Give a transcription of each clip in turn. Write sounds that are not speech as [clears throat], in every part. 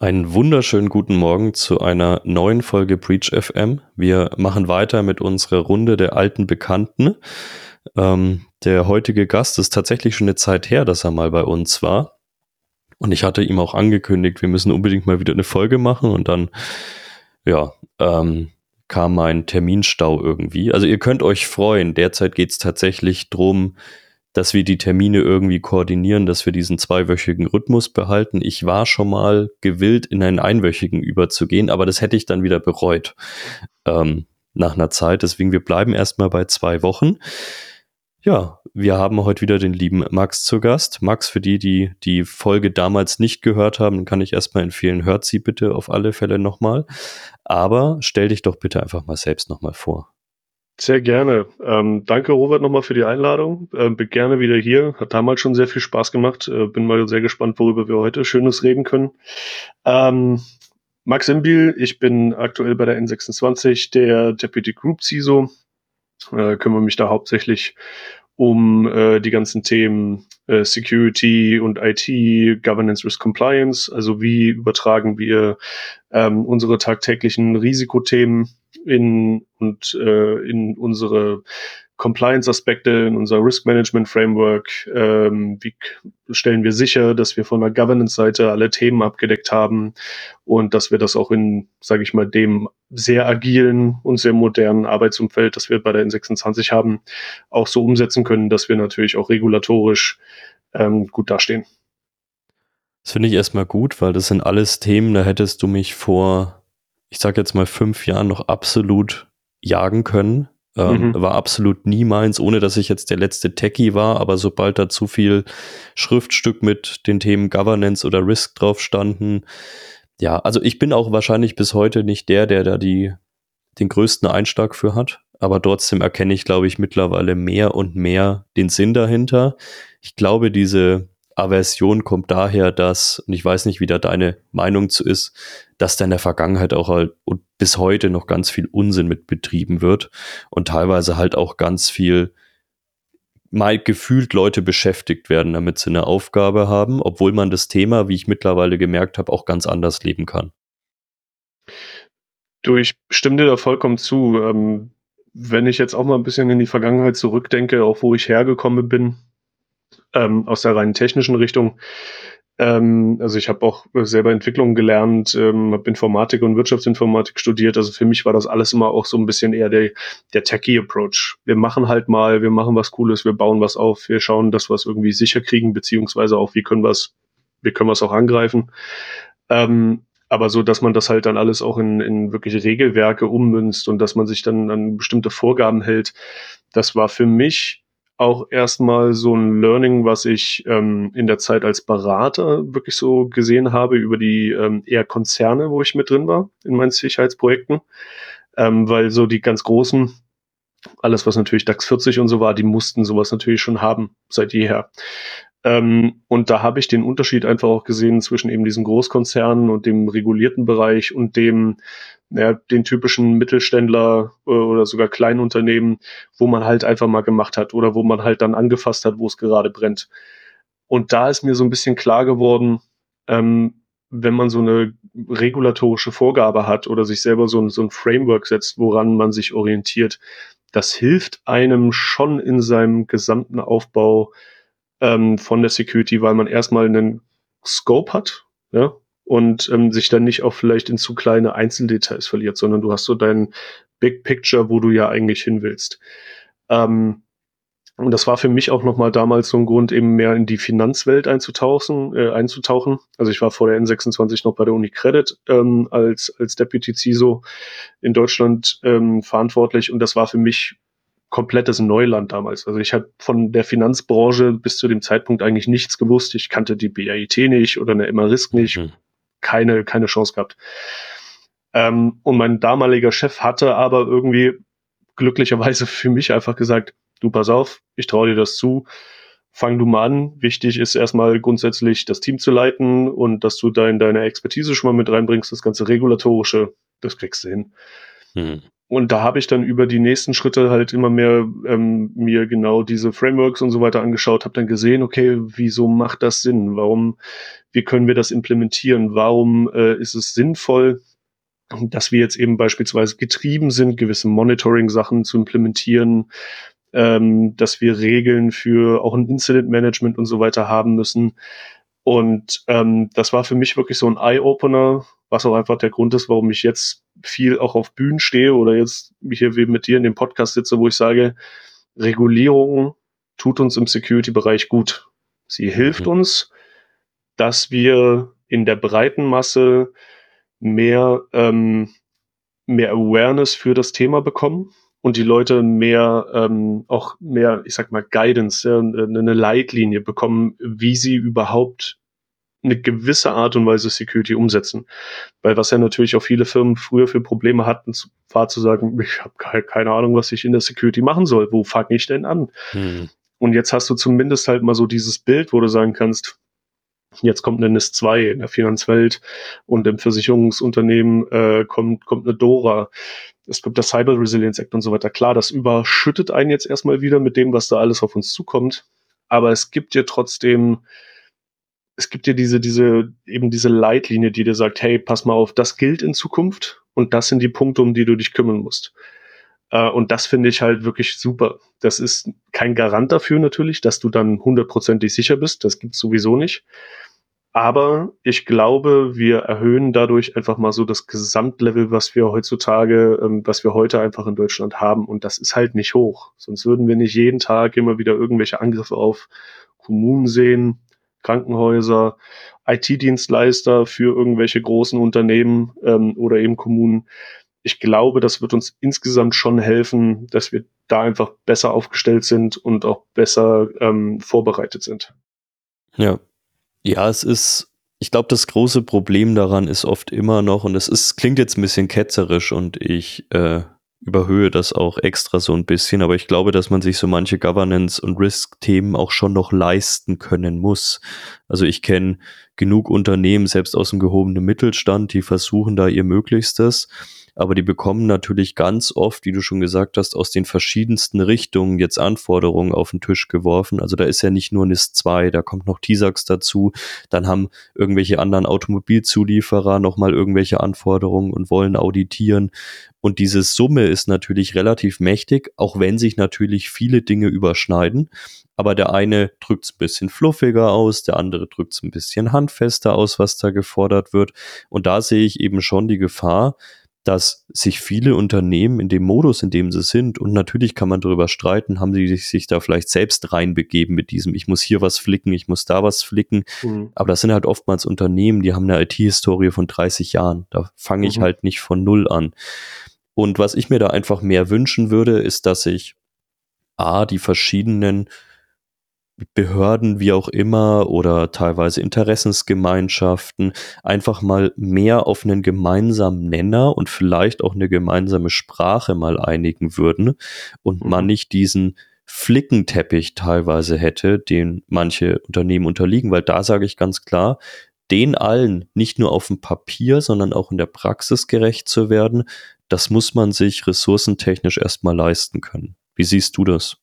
Einen wunderschönen guten Morgen zu einer neuen Folge Breach FM. Wir machen weiter mit unserer Runde der alten Bekannten. Ähm, der heutige Gast ist tatsächlich schon eine Zeit her, dass er mal bei uns war. Und ich hatte ihm auch angekündigt, wir müssen unbedingt mal wieder eine Folge machen. Und dann, ja, ähm, kam mein Terminstau irgendwie. Also ihr könnt euch freuen. Derzeit geht es tatsächlich drum, dass wir die Termine irgendwie koordinieren, dass wir diesen zweiwöchigen Rhythmus behalten. Ich war schon mal gewillt, in einen einwöchigen überzugehen, aber das hätte ich dann wieder bereut ähm, nach einer Zeit. Deswegen, wir bleiben erstmal bei zwei Wochen. Ja, wir haben heute wieder den lieben Max zu Gast. Max, für die, die die Folge damals nicht gehört haben, kann ich erstmal empfehlen, hört sie bitte auf alle Fälle nochmal. Aber stell dich doch bitte einfach mal selbst nochmal vor. Sehr gerne. Ähm, danke, Robert, nochmal für die Einladung. Ähm, bin gerne wieder hier. Hat damals schon sehr viel Spaß gemacht. Äh, bin mal sehr gespannt, worüber wir heute Schönes reden können. Ähm, Max Imbiel, ich bin aktuell bei der N26 der Deputy Group CISO. Äh, kümmere mich da hauptsächlich um äh, die ganzen Themen äh, Security und IT, Governance, Risk Compliance. Also wie übertragen wir ähm, unsere tagtäglichen Risikothemen in und äh, in unsere Compliance-Aspekte, in unser Risk-Management-Framework, ähm, wie stellen wir sicher, dass wir von der Governance-Seite alle Themen abgedeckt haben und dass wir das auch in, sage ich mal, dem sehr agilen und sehr modernen Arbeitsumfeld, das wir bei der N26 haben, auch so umsetzen können, dass wir natürlich auch regulatorisch ähm, gut dastehen. Das finde ich erstmal gut, weil das sind alles Themen, da hättest du mich vor ich sage jetzt mal fünf Jahren noch absolut jagen können. Ähm, mhm. War absolut nie meins, ohne dass ich jetzt der letzte Techie war, aber sobald da zu viel Schriftstück mit den Themen Governance oder Risk drauf standen, ja, also ich bin auch wahrscheinlich bis heute nicht der, der da die, den größten Einschlag für hat, aber trotzdem erkenne ich, glaube ich, mittlerweile mehr und mehr den Sinn dahinter. Ich glaube, diese Aversion kommt daher, dass, und ich weiß nicht, wie da deine Meinung zu ist, dass da in der Vergangenheit auch halt und bis heute noch ganz viel Unsinn mit betrieben wird und teilweise halt auch ganz viel mal gefühlt Leute beschäftigt werden, damit sie eine Aufgabe haben, obwohl man das Thema, wie ich mittlerweile gemerkt habe, auch ganz anders leben kann. Du, ich stimme dir da vollkommen zu. Ähm, wenn ich jetzt auch mal ein bisschen in die Vergangenheit zurückdenke, auch wo ich hergekommen bin, ähm, aus der rein technischen Richtung. Ähm, also ich habe auch selber Entwicklung gelernt, ähm, habe Informatik und Wirtschaftsinformatik studiert. Also für mich war das alles immer auch so ein bisschen eher der, der Techie-Approach. Wir machen halt mal, wir machen was Cooles, wir bauen was auf, wir schauen, dass wir es irgendwie sicher kriegen, beziehungsweise auch, wie können wir es, wie können wir es auch angreifen. Ähm, aber so, dass man das halt dann alles auch in, in wirkliche Regelwerke ummünzt und dass man sich dann an bestimmte Vorgaben hält, das war für mich auch erstmal so ein Learning, was ich ähm, in der Zeit als Berater wirklich so gesehen habe über die ähm, eher Konzerne, wo ich mit drin war in meinen Sicherheitsprojekten, ähm, weil so die ganz großen, alles was natürlich DAX 40 und so war, die mussten sowas natürlich schon haben seit jeher. Ähm, und da habe ich den Unterschied einfach auch gesehen zwischen eben diesen Großkonzernen und dem regulierten Bereich und dem ja, den typischen Mittelständler äh, oder sogar Kleinunternehmen, wo man halt einfach mal gemacht hat oder wo man halt dann angefasst hat, wo es gerade brennt. Und da ist mir so ein bisschen klar geworden, ähm, wenn man so eine regulatorische Vorgabe hat oder sich selber so ein, so ein Framework setzt, woran man sich orientiert, das hilft einem schon in seinem gesamten Aufbau ähm, von der Security, weil man erstmal einen Scope hat, ja, und ähm, sich dann nicht auch vielleicht in zu kleine Einzeldetails verliert, sondern du hast so dein Big Picture, wo du ja eigentlich hin willst. Ähm, und das war für mich auch nochmal damals so ein Grund, eben mehr in die Finanzwelt einzutauchen. Äh, einzutauchen. Also ich war vor der N26 noch bei der Uni Credit ähm, als, als Deputy CISO in Deutschland ähm, verantwortlich und das war für mich komplettes Neuland damals. Also ich habe von der Finanzbranche bis zu dem Zeitpunkt eigentlich nichts gewusst. Ich kannte die BAIT nicht oder eine MRISK nicht. Mhm keine, keine Chance gehabt. Ähm, und mein damaliger Chef hatte aber irgendwie glücklicherweise für mich einfach gesagt, du pass auf, ich traue dir das zu, fang du mal an. Wichtig ist erstmal grundsätzlich das Team zu leiten und dass du dein, deine Expertise schon mal mit reinbringst, das ganze regulatorische, das kriegst du hin. Hm. Und da habe ich dann über die nächsten Schritte halt immer mehr ähm, mir genau diese Frameworks und so weiter angeschaut, habe dann gesehen, okay, wieso macht das Sinn? Warum, wie können wir das implementieren? Warum äh, ist es sinnvoll, dass wir jetzt eben beispielsweise getrieben sind, gewisse Monitoring-Sachen zu implementieren, ähm, dass wir Regeln für auch ein Incident-Management und so weiter haben müssen. Und ähm, das war für mich wirklich so ein Eye-Opener, was auch einfach der Grund ist, warum ich jetzt viel auch auf Bühnen stehe oder jetzt hier mit dir in dem Podcast sitze, wo ich sage, Regulierung tut uns im Security-Bereich gut. Sie hilft mhm. uns, dass wir in der breiten Masse mehr, ähm, mehr Awareness für das Thema bekommen und die Leute mehr, ähm, auch mehr, ich sag mal, Guidance, ja, eine Leitlinie bekommen, wie sie überhaupt eine gewisse Art und Weise Security umsetzen. Weil was ja natürlich auch viele Firmen früher für Probleme hatten, war zu sagen, ich habe keine Ahnung, was ich in der Security machen soll. Wo fange ich denn an? Hm. Und jetzt hast du zumindest halt mal so dieses Bild, wo du sagen kannst, Jetzt kommt eine NIS 2 in der Finanzwelt und im Versicherungsunternehmen äh, kommt, kommt eine DORA. Es gibt das Cyber Resilience Act und so weiter. Klar, das überschüttet einen jetzt erstmal wieder mit dem, was da alles auf uns zukommt. Aber es gibt dir trotzdem, es gibt dir diese, diese, eben diese Leitlinie, die dir sagt, hey, pass mal auf, das gilt in Zukunft und das sind die Punkte, um die du dich kümmern musst. Uh, und das finde ich halt wirklich super. Das ist kein Garant dafür natürlich, dass du dann hundertprozentig sicher bist. Das gibt's sowieso nicht. Aber ich glaube, wir erhöhen dadurch einfach mal so das Gesamtlevel, was wir heutzutage, ähm, was wir heute einfach in Deutschland haben. Und das ist halt nicht hoch. Sonst würden wir nicht jeden Tag immer wieder irgendwelche Angriffe auf Kommunen sehen, Krankenhäuser, IT-Dienstleister für irgendwelche großen Unternehmen ähm, oder eben Kommunen. Ich glaube, das wird uns insgesamt schon helfen, dass wir da einfach besser aufgestellt sind und auch besser ähm, vorbereitet sind. Ja, ja, es ist, ich glaube, das große Problem daran ist oft immer noch, und es ist, klingt jetzt ein bisschen ketzerisch und ich äh, überhöhe das auch extra so ein bisschen, aber ich glaube, dass man sich so manche Governance- und Risk-Themen auch schon noch leisten können muss. Also ich kenne genug Unternehmen, selbst aus dem gehobenen Mittelstand, die versuchen da ihr Möglichstes aber die bekommen natürlich ganz oft, wie du schon gesagt hast, aus den verschiedensten Richtungen jetzt Anforderungen auf den Tisch geworfen. Also da ist ja nicht nur NIS 2, da kommt noch TISAX dazu, dann haben irgendwelche anderen Automobilzulieferer nochmal irgendwelche Anforderungen und wollen auditieren. Und diese Summe ist natürlich relativ mächtig, auch wenn sich natürlich viele Dinge überschneiden. Aber der eine drückt es ein bisschen fluffiger aus, der andere drückt es ein bisschen handfester aus, was da gefordert wird. Und da sehe ich eben schon die Gefahr, dass sich viele Unternehmen in dem Modus, in dem sie sind, und natürlich kann man darüber streiten, haben sie sich, da vielleicht selbst reinbegeben mit diesem, ich muss hier was flicken, ich muss da was flicken. Mhm. Aber das sind halt oftmals Unternehmen, die haben eine IT-Historie von 30 Jahren. Da fange ich mhm. halt nicht von null an. Und was ich mir da einfach mehr wünschen würde, ist, dass ich A, die verschiedenen Behörden, wie auch immer, oder teilweise Interessensgemeinschaften einfach mal mehr auf einen gemeinsamen Nenner und vielleicht auch eine gemeinsame Sprache mal einigen würden und mhm. man nicht diesen Flickenteppich teilweise hätte, den manche Unternehmen unterliegen, weil da sage ich ganz klar, den allen nicht nur auf dem Papier, sondern auch in der Praxis gerecht zu werden, das muss man sich ressourcentechnisch erstmal leisten können. Wie siehst du das?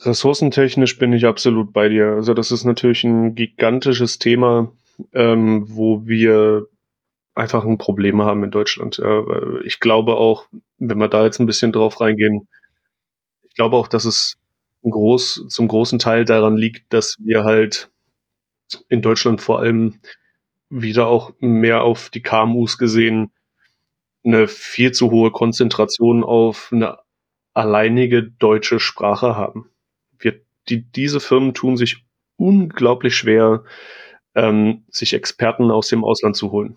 Ressourcentechnisch bin ich absolut bei dir. Also das ist natürlich ein gigantisches Thema, ähm, wo wir einfach ein Problem haben in Deutschland. Ja, ich glaube auch, wenn wir da jetzt ein bisschen drauf reingehen, ich glaube auch, dass es groß, zum großen Teil daran liegt, dass wir halt in Deutschland vor allem wieder auch mehr auf die KMUs gesehen eine viel zu hohe Konzentration auf eine alleinige deutsche Sprache haben die, diese Firmen tun sich unglaublich schwer, ähm, sich Experten aus dem Ausland zu holen.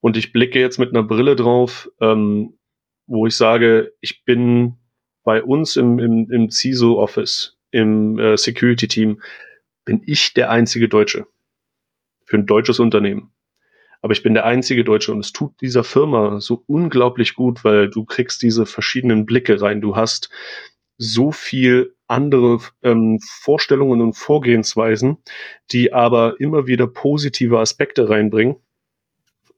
Und ich blicke jetzt mit einer Brille drauf, ähm, wo ich sage, ich bin bei uns im, im, im CISO-Office, im äh, Security-Team, bin ich der einzige Deutsche für ein deutsches Unternehmen. Aber ich bin der einzige Deutsche und es tut dieser Firma so unglaublich gut, weil du kriegst diese verschiedenen Blicke rein. Du hast so viel andere ähm, Vorstellungen und Vorgehensweisen, die aber immer wieder positive Aspekte reinbringen,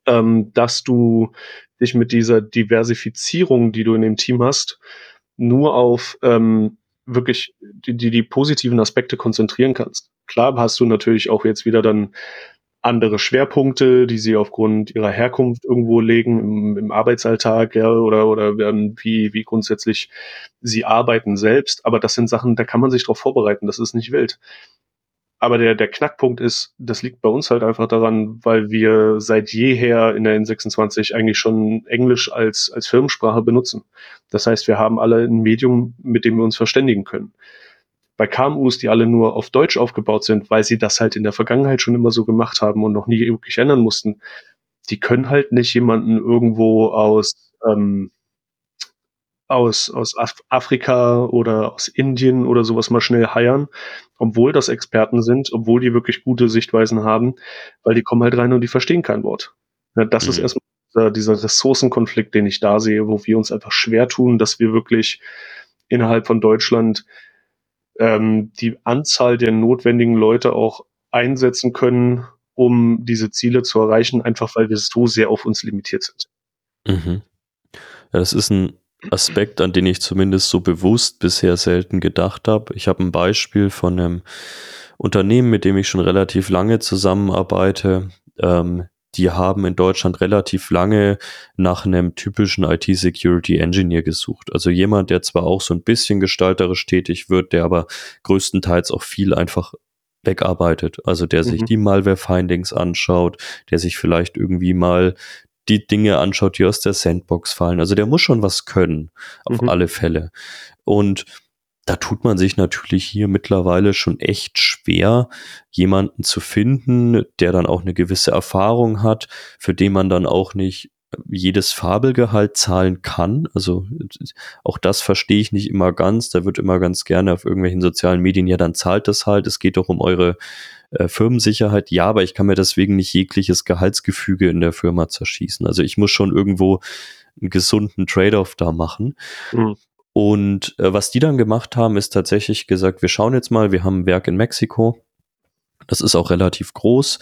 ähm, dass du dich mit dieser Diversifizierung, die du in dem Team hast, nur auf ähm, wirklich die, die, die positiven Aspekte konzentrieren kannst. Klar hast du natürlich auch jetzt wieder dann andere Schwerpunkte, die sie aufgrund ihrer Herkunft irgendwo legen im, im Arbeitsalltag, ja, oder, oder wie, wie grundsätzlich sie arbeiten selbst. Aber das sind Sachen, da kann man sich darauf vorbereiten, das ist nicht wild. Aber der, der Knackpunkt ist, das liegt bei uns halt einfach daran, weil wir seit jeher in der N26 eigentlich schon Englisch als, als Firmensprache benutzen. Das heißt, wir haben alle ein Medium, mit dem wir uns verständigen können bei KMUs, die alle nur auf Deutsch aufgebaut sind, weil sie das halt in der Vergangenheit schon immer so gemacht haben und noch nie wirklich ändern mussten, die können halt nicht jemanden irgendwo aus, ähm, aus, aus Af Afrika oder aus Indien oder sowas mal schnell heiern, obwohl das Experten sind, obwohl die wirklich gute Sichtweisen haben, weil die kommen halt rein und die verstehen kein Wort. Ja, das mhm. ist erstmal dieser Ressourcenkonflikt, den ich da sehe, wo wir uns einfach schwer tun, dass wir wirklich innerhalb von Deutschland ähm, die Anzahl der notwendigen Leute auch einsetzen können, um diese Ziele zu erreichen, einfach weil wir so sehr auf uns limitiert sind. Mhm. Ja, das ist ein Aspekt, an den ich zumindest so bewusst bisher selten gedacht habe. Ich habe ein Beispiel von einem Unternehmen, mit dem ich schon relativ lange zusammenarbeite. Ähm, die haben in Deutschland relativ lange nach einem typischen IT-Security-Engineer gesucht. Also jemand, der zwar auch so ein bisschen gestalterisch tätig wird, der aber größtenteils auch viel einfach wegarbeitet. Also der sich mhm. die Malware-Findings anschaut, der sich vielleicht irgendwie mal die Dinge anschaut, die aus der Sandbox fallen. Also der muss schon was können, auf mhm. alle Fälle. Und da tut man sich natürlich hier mittlerweile schon echt schwer, jemanden zu finden, der dann auch eine gewisse Erfahrung hat, für den man dann auch nicht jedes Fabelgehalt zahlen kann. Also auch das verstehe ich nicht immer ganz. Da wird immer ganz gerne auf irgendwelchen sozialen Medien, ja, dann zahlt das halt. Es geht doch um eure äh, Firmensicherheit. Ja, aber ich kann mir deswegen nicht jegliches Gehaltsgefüge in der Firma zerschießen. Also ich muss schon irgendwo einen gesunden Trade-off da machen. Mhm. Und äh, was die dann gemacht haben, ist tatsächlich gesagt, wir schauen jetzt mal, wir haben ein Werk in Mexiko. Das ist auch relativ groß.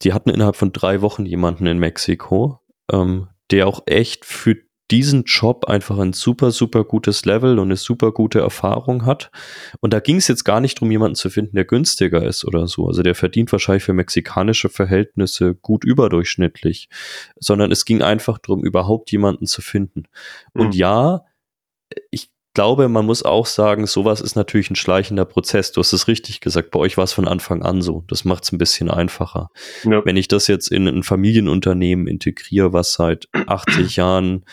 Die hatten innerhalb von drei Wochen jemanden in Mexiko, ähm, der auch echt für diesen Job einfach ein super, super gutes Level und eine super gute Erfahrung hat. Und da ging es jetzt gar nicht darum, jemanden zu finden, der günstiger ist oder so. Also der verdient wahrscheinlich für mexikanische Verhältnisse gut überdurchschnittlich, sondern es ging einfach darum, überhaupt jemanden zu finden. Und mhm. ja, ich glaube, man muss auch sagen, sowas ist natürlich ein schleichender Prozess. Du hast es richtig gesagt, bei euch war es von Anfang an so. Das macht es ein bisschen einfacher. Ja. Wenn ich das jetzt in ein Familienunternehmen integriere, was seit 80 [clears throat] Jahren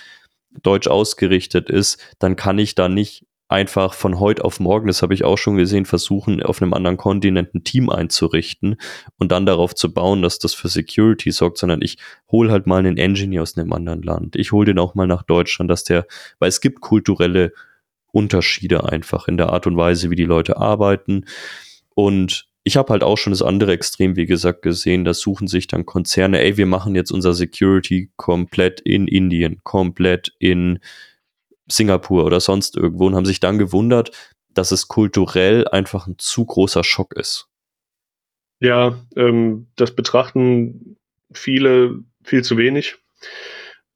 deutsch ausgerichtet ist, dann kann ich da nicht einfach von heute auf morgen, das habe ich auch schon gesehen, versuchen, auf einem anderen Kontinent ein Team einzurichten und dann darauf zu bauen, dass das für Security sorgt, sondern ich hole halt mal einen Engineer aus einem anderen Land. Ich hole den auch mal nach Deutschland, dass der, weil es gibt kulturelle Unterschiede einfach in der Art und Weise, wie die Leute arbeiten. Und ich habe halt auch schon das andere Extrem, wie gesagt, gesehen. Da suchen sich dann Konzerne, ey, wir machen jetzt unser Security komplett in Indien, komplett in Singapur oder sonst irgendwo und haben sich dann gewundert, dass es kulturell einfach ein zu großer Schock ist. Ja, ähm, das betrachten viele viel zu wenig.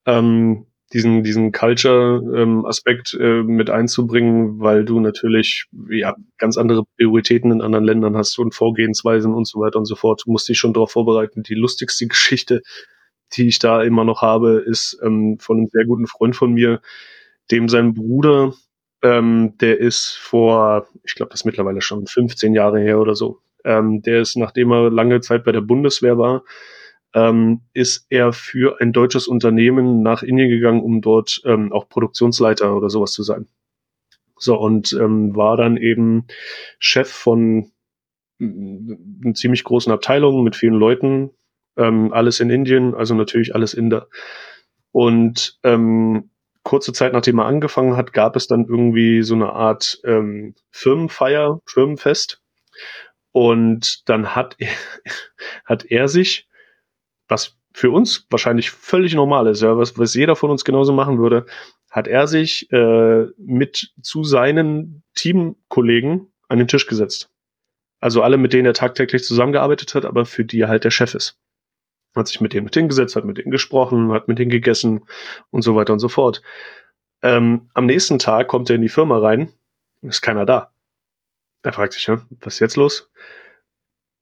Ähm, diesen, diesen Culture-Aspekt ähm, äh, mit einzubringen, weil du natürlich ja, ganz andere Prioritäten in anderen Ländern hast und Vorgehensweisen und so weiter und so fort. Du musst dich schon darauf vorbereiten. Die lustigste [laughs] Geschichte, die ich da immer noch habe, ist ähm, von einem sehr guten Freund von mir, dem sein Bruder, ähm, der ist vor, ich glaube, das ist mittlerweile schon 15 Jahre her oder so, ähm, der ist, nachdem er lange Zeit bei der Bundeswehr war, ähm, ist er für ein deutsches Unternehmen nach Indien gegangen, um dort ähm, auch Produktionsleiter oder sowas zu sein. So, und ähm, war dann eben Chef von einer ziemlich großen Abteilung mit vielen Leuten, ähm, alles in Indien, also natürlich alles Inder. Und ähm, kurze Zeit nachdem er angefangen hat, gab es dann irgendwie so eine Art ähm, Firmenfeier, Firmenfest. Und dann hat er, [laughs] hat er sich, was für uns wahrscheinlich völlig normal ist, ja, was, was jeder von uns genauso machen würde, hat er sich äh, mit zu seinen Teamkollegen an den Tisch gesetzt. Also alle, mit denen er tagtäglich zusammengearbeitet hat, aber für die er halt der Chef ist. hat sich mit denen mit hingesetzt, hat mit denen gesprochen, hat mit denen gegessen und so weiter und so fort. Ähm, am nächsten Tag kommt er in die Firma rein, ist keiner da. Er fragt sich, ja, was ist jetzt los?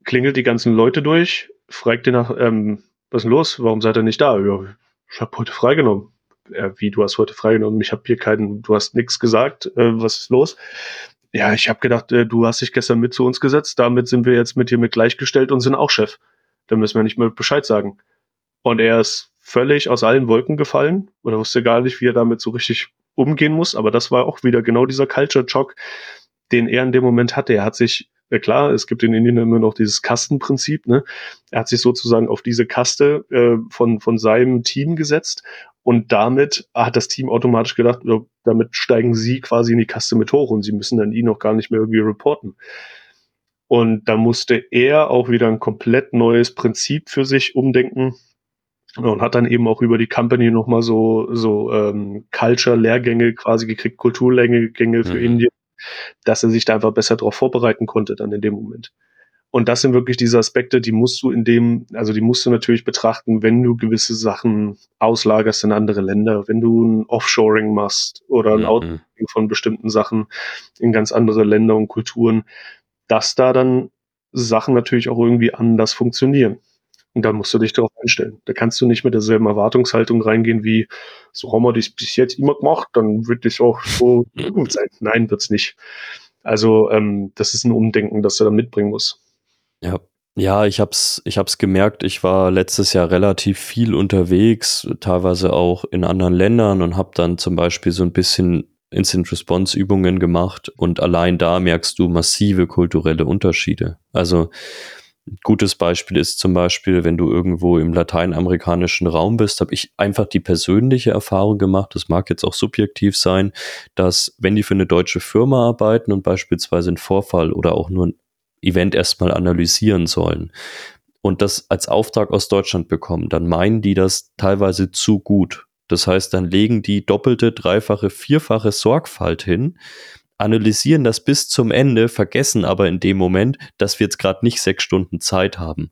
Klingelt die ganzen Leute durch, fragt ihn nach, ähm, was ist denn los? Warum seid ihr nicht da? Ja, ich habe heute freigenommen. Ja, wie, du hast heute freigenommen? Ich habe hier keinen, du hast nichts gesagt. Äh, was ist los? Ja, ich habe gedacht, äh, du hast dich gestern mit zu uns gesetzt. Damit sind wir jetzt mit dir mit gleichgestellt und sind auch Chef. Da müssen wir nicht mehr Bescheid sagen. Und er ist völlig aus allen Wolken gefallen oder wusste gar nicht, wie er damit so richtig umgehen muss. Aber das war auch wieder genau dieser Culture Shock, den er in dem Moment hatte. Er hat sich, ja klar, es gibt in Indien immer noch dieses Kastenprinzip, ne? Er hat sich sozusagen auf diese Kaste äh, von, von seinem Team gesetzt und damit hat das Team automatisch gedacht, damit steigen sie quasi in die Kaste mit hoch und sie müssen dann ihn auch gar nicht mehr irgendwie reporten. Und da musste er auch wieder ein komplett neues Prinzip für sich umdenken und hat dann eben auch über die Company nochmal so, so ähm, Culture-Lehrgänge quasi gekriegt, Kulturlehrgänge für mhm. Indien, dass er sich da einfach besser darauf vorbereiten konnte dann in dem Moment. Und das sind wirklich diese Aspekte, die musst du in dem, also die musst du natürlich betrachten, wenn du gewisse Sachen auslagerst in andere Länder, wenn du ein Offshoring machst oder ein mhm. Outsourcing von bestimmten Sachen in ganz andere Länder und Kulturen, dass da dann Sachen natürlich auch irgendwie anders funktionieren. Und da musst du dich darauf einstellen. Da kannst du nicht mit derselben Erwartungshaltung reingehen wie, so haben wir das bis jetzt immer gemacht, dann wird das auch so gut sein. Nein, wird's nicht. Also ähm, das ist ein Umdenken, das du da mitbringen musst. Ja, ja, ich hab's, ich hab's gemerkt, ich war letztes Jahr relativ viel unterwegs, teilweise auch in anderen Ländern und habe dann zum Beispiel so ein bisschen Instant Response Übungen gemacht und allein da merkst du massive kulturelle Unterschiede. Also gutes Beispiel ist zum Beispiel, wenn du irgendwo im lateinamerikanischen Raum bist, habe ich einfach die persönliche Erfahrung gemacht, das mag jetzt auch subjektiv sein, dass wenn die für eine deutsche Firma arbeiten und beispielsweise einen Vorfall oder auch nur ein Event erstmal analysieren sollen und das als Auftrag aus Deutschland bekommen, dann meinen die das teilweise zu gut. Das heißt, dann legen die doppelte, dreifache, vierfache Sorgfalt hin, analysieren das bis zum Ende, vergessen aber in dem Moment, dass wir jetzt gerade nicht sechs Stunden Zeit haben,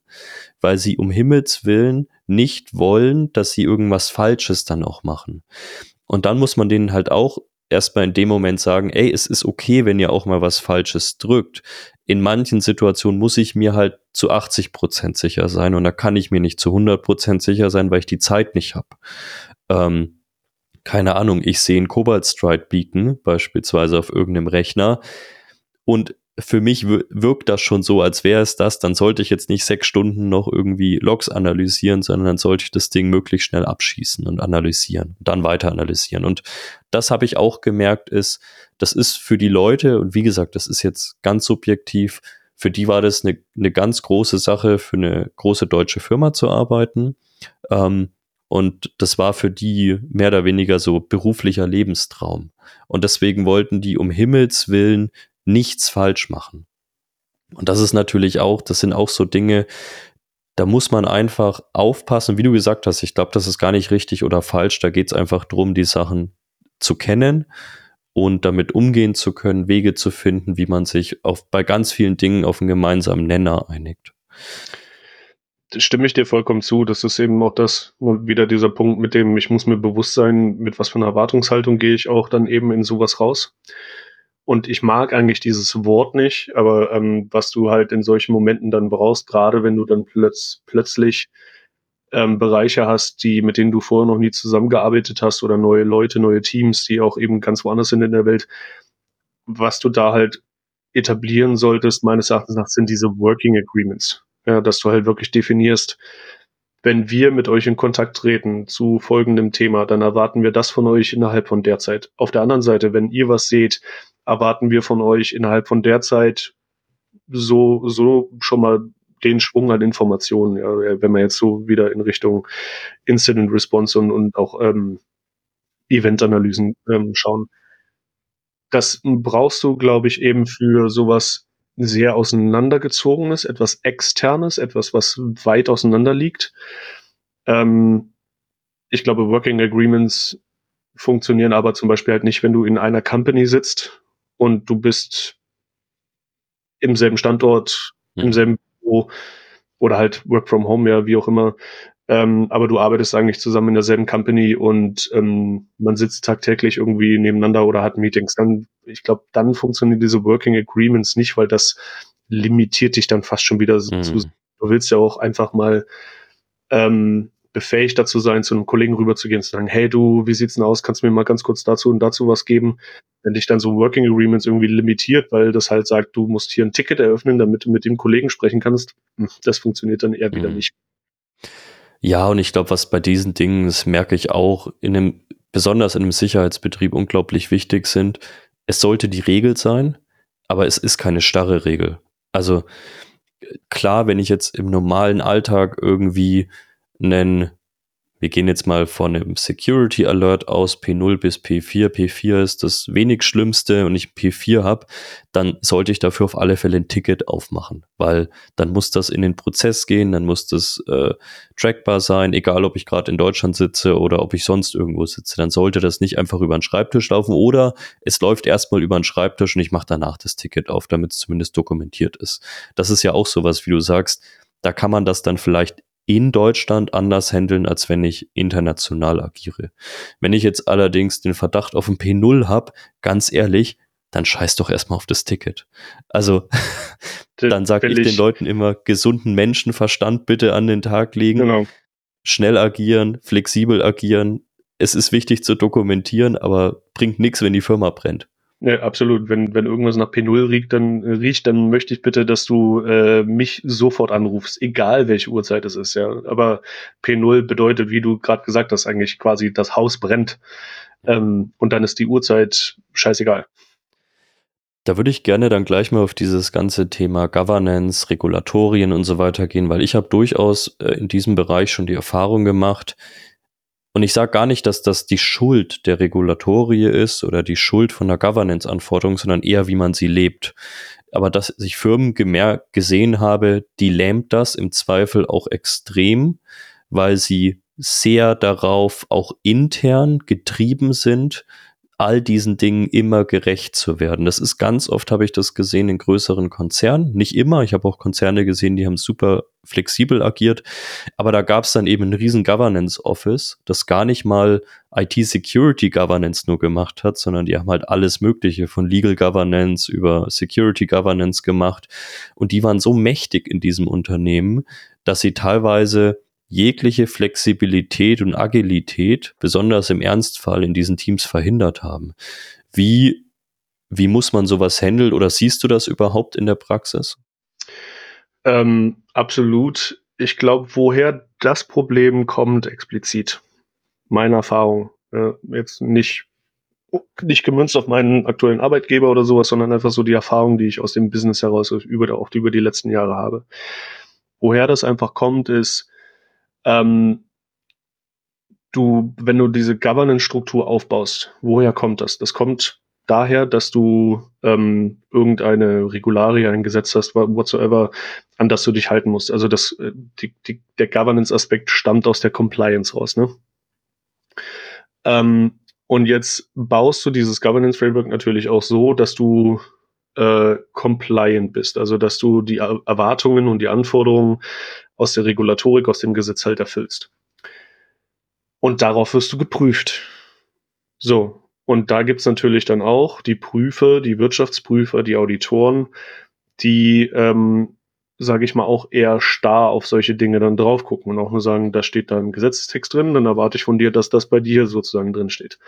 weil sie um Himmels willen nicht wollen, dass sie irgendwas Falsches dann auch machen. Und dann muss man denen halt auch erstmal in dem Moment sagen, ey, es ist okay, wenn ihr auch mal was Falsches drückt. In manchen Situationen muss ich mir halt zu 80 Prozent sicher sein und da kann ich mir nicht zu 100 Prozent sicher sein, weil ich die Zeit nicht habe ähm, keine Ahnung, ich sehe einen Cobalt Strike bieten, beispielsweise auf irgendeinem Rechner, und für mich wirkt das schon so, als wäre es das, dann sollte ich jetzt nicht sechs Stunden noch irgendwie Logs analysieren, sondern dann sollte ich das Ding möglichst schnell abschießen und analysieren, dann weiter analysieren. Und das habe ich auch gemerkt, ist, das ist für die Leute, und wie gesagt, das ist jetzt ganz subjektiv, für die war das eine, eine ganz große Sache, für eine große deutsche Firma zu arbeiten. Ähm, und das war für die mehr oder weniger so beruflicher Lebenstraum. Und deswegen wollten die um Himmels Willen nichts falsch machen. Und das ist natürlich auch, das sind auch so Dinge, da muss man einfach aufpassen. Wie du gesagt hast, ich glaube, das ist gar nicht richtig oder falsch. Da geht es einfach darum, die Sachen zu kennen und damit umgehen zu können, Wege zu finden, wie man sich auf, bei ganz vielen Dingen auf einen gemeinsamen Nenner einigt stimme ich dir vollkommen zu. Das ist eben auch das, wieder dieser Punkt, mit dem ich muss mir bewusst sein, mit was für einer Erwartungshaltung gehe ich auch dann eben in sowas raus. Und ich mag eigentlich dieses Wort nicht, aber ähm, was du halt in solchen Momenten dann brauchst, gerade wenn du dann plötz plötzlich ähm, Bereiche hast, die, mit denen du vorher noch nie zusammengearbeitet hast oder neue Leute, neue Teams, die auch eben ganz woanders sind in der Welt, was du da halt etablieren solltest, meines Erachtens nach, sind diese Working Agreements. Ja, dass du halt wirklich definierst, wenn wir mit euch in Kontakt treten zu folgendem Thema, dann erwarten wir das von euch innerhalb von der Zeit. Auf der anderen Seite, wenn ihr was seht, erwarten wir von euch innerhalb von der Zeit so, so schon mal den Schwung an Informationen, ja, wenn wir jetzt so wieder in Richtung Incident Response und, und auch ähm, Event-Analysen ähm, schauen. Das brauchst du, glaube ich, eben für sowas sehr auseinandergezogenes, etwas externes, etwas, was weit auseinander liegt. Ähm, ich glaube, Working Agreements funktionieren aber zum Beispiel halt nicht, wenn du in einer Company sitzt und du bist im selben Standort, ja. im selben Büro oder halt Work from Home, ja, wie auch immer. Ähm, aber du arbeitest eigentlich zusammen in derselben Company und ähm, man sitzt tagtäglich irgendwie nebeneinander oder hat Meetings. Dann, ich glaube, dann funktionieren diese Working Agreements nicht, weil das limitiert dich dann fast schon wieder mhm. zu. Du willst ja auch einfach mal ähm, befähigt dazu sein, zu einem Kollegen rüberzugehen und zu sagen, hey du, wie sieht's denn aus? Kannst du mir mal ganz kurz dazu und dazu was geben? Wenn dich dann so Working Agreements irgendwie limitiert, weil das halt sagt, du musst hier ein Ticket eröffnen, damit du mit dem Kollegen sprechen kannst, das funktioniert dann eher wieder mhm. nicht. Ja, und ich glaube, was bei diesen Dingen, das merke ich auch, in einem, besonders in einem Sicherheitsbetrieb unglaublich wichtig sind, es sollte die Regel sein, aber es ist keine starre Regel. Also klar, wenn ich jetzt im normalen Alltag irgendwie einen wir gehen jetzt mal von einem Security Alert aus, P0 bis P4. P4 ist das wenig Schlimmste und ich P4 habe, dann sollte ich dafür auf alle Fälle ein Ticket aufmachen, weil dann muss das in den Prozess gehen, dann muss das äh, trackbar sein, egal ob ich gerade in Deutschland sitze oder ob ich sonst irgendwo sitze. Dann sollte das nicht einfach über den Schreibtisch laufen oder es läuft erstmal über den Schreibtisch und ich mache danach das Ticket auf, damit es zumindest dokumentiert ist. Das ist ja auch sowas, wie du sagst, da kann man das dann vielleicht in Deutschland anders handeln, als wenn ich international agiere. Wenn ich jetzt allerdings den Verdacht auf ein P0 habe, ganz ehrlich, dann scheiß doch erstmal auf das Ticket. Also [laughs] dann sage ich, ich den Leuten immer gesunden Menschenverstand bitte an den Tag legen. Genau. Schnell agieren, flexibel agieren. Es ist wichtig zu dokumentieren, aber bringt nichts, wenn die Firma brennt. Ja, absolut. Wenn, wenn irgendwas nach P0 riecht, dann äh, riecht, dann möchte ich bitte, dass du äh, mich sofort anrufst, egal welche Uhrzeit es ist, ja. Aber P0 bedeutet, wie du gerade gesagt hast, eigentlich quasi das Haus brennt. Ähm, und dann ist die Uhrzeit scheißegal. Da würde ich gerne dann gleich mal auf dieses ganze Thema Governance, Regulatorien und so weiter gehen, weil ich habe durchaus äh, in diesem Bereich schon die Erfahrung gemacht, und ich sage gar nicht, dass das die Schuld der Regulatorie ist oder die Schuld von der Governance-Anforderung, sondern eher, wie man sie lebt. Aber dass ich Firmen gemerkt, gesehen habe, die lähmt das im Zweifel auch extrem, weil sie sehr darauf auch intern getrieben sind, all diesen Dingen immer gerecht zu werden. Das ist ganz oft, habe ich das gesehen in größeren Konzernen. Nicht immer, ich habe auch Konzerne gesehen, die haben super flexibel agiert, aber da gab es dann eben ein riesen Governance Office, das gar nicht mal IT Security Governance nur gemacht hat, sondern die haben halt alles Mögliche von Legal Governance über Security Governance gemacht und die waren so mächtig in diesem Unternehmen, dass sie teilweise jegliche Flexibilität und Agilität, besonders im Ernstfall, in diesen Teams verhindert haben. Wie, wie muss man sowas handeln oder siehst du das überhaupt in der Praxis? Ähm, absolut. Ich glaube, woher das Problem kommt, explizit. Meine Erfahrung. Äh, jetzt nicht, nicht gemünzt auf meinen aktuellen Arbeitgeber oder sowas, sondern einfach so die Erfahrung, die ich aus dem Business heraus über, auch über die letzten Jahre habe. Woher das einfach kommt, ist, ähm, du, wenn du diese Governance-Struktur aufbaust, woher kommt das? Das kommt daher, dass du ähm, irgendeine Regularie, ein Gesetz hast, whatsoever, an das du dich halten musst. Also das, äh, die, die, der Governance-Aspekt stammt aus der Compliance raus. Ne? Ähm, und jetzt baust du dieses Governance-Framework natürlich auch so, dass du äh, compliant bist, also dass du die Erwartungen und die Anforderungen aus der Regulatorik, aus dem Gesetz halt erfüllst. Und darauf wirst du geprüft. So, und da gibt's natürlich dann auch die Prüfer, die Wirtschaftsprüfer, die Auditoren, die, ähm, sage ich mal, auch eher starr auf solche Dinge dann drauf gucken und auch nur sagen, da steht da ein Gesetzestext drin, dann erwarte ich von dir, dass das bei dir sozusagen drin steht.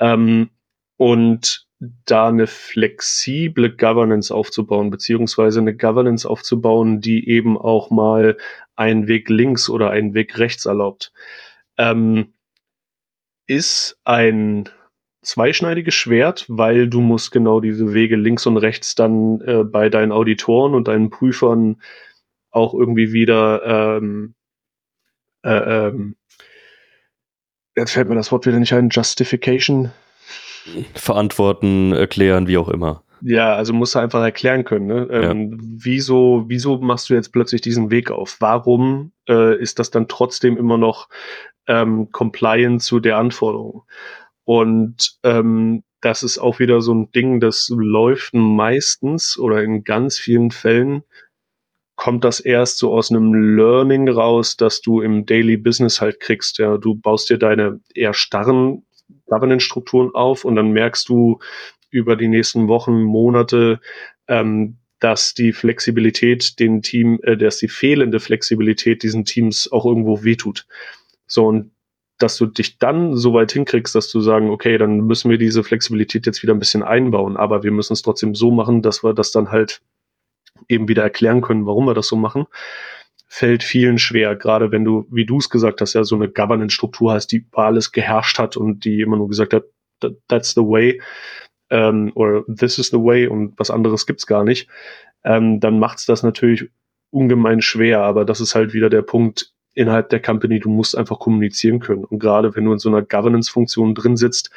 Ähm, und da eine flexible Governance aufzubauen, beziehungsweise eine Governance aufzubauen, die eben auch mal einen Weg links oder einen Weg rechts erlaubt, ähm, ist ein zweischneidiges Schwert, weil du musst genau diese Wege links und rechts dann äh, bei deinen Auditoren und deinen Prüfern auch irgendwie wieder ähm, äh, ähm, jetzt fällt mir das Wort wieder nicht ein, Justification verantworten, erklären, wie auch immer. Ja, also musst du einfach erklären können, ne? Ähm, ja. wieso, wieso machst du jetzt plötzlich diesen Weg auf? Warum äh, ist das dann trotzdem immer noch ähm, compliant zu der Anforderung? Und ähm, das ist auch wieder so ein Ding, das läuft meistens oder in ganz vielen Fällen kommt das erst so aus einem Learning raus, dass du im Daily Business halt kriegst. Ja, du baust dir deine eher starren Governance-Strukturen auf und dann merkst du über die nächsten Wochen, Monate, ähm, dass die Flexibilität den Team, äh, dass die fehlende Flexibilität diesen Teams auch irgendwo wehtut. So und dass du dich dann so weit hinkriegst, dass du sagen, okay, dann müssen wir diese Flexibilität jetzt wieder ein bisschen einbauen, aber wir müssen es trotzdem so machen, dass wir das dann halt eben wieder erklären können, warum wir das so machen, fällt vielen schwer. Gerade wenn du, wie du es gesagt hast, ja so eine Governance-Struktur hast, die über alles geherrscht hat und die immer nur gesagt hat, that's the way ähm, oder this is the way und was anderes gibt's gar nicht, ähm, dann macht's das natürlich ungemein schwer. Aber das ist halt wieder der Punkt innerhalb der Company. Du musst einfach kommunizieren können. Und gerade wenn du in so einer Governance-Funktion drin sitzt,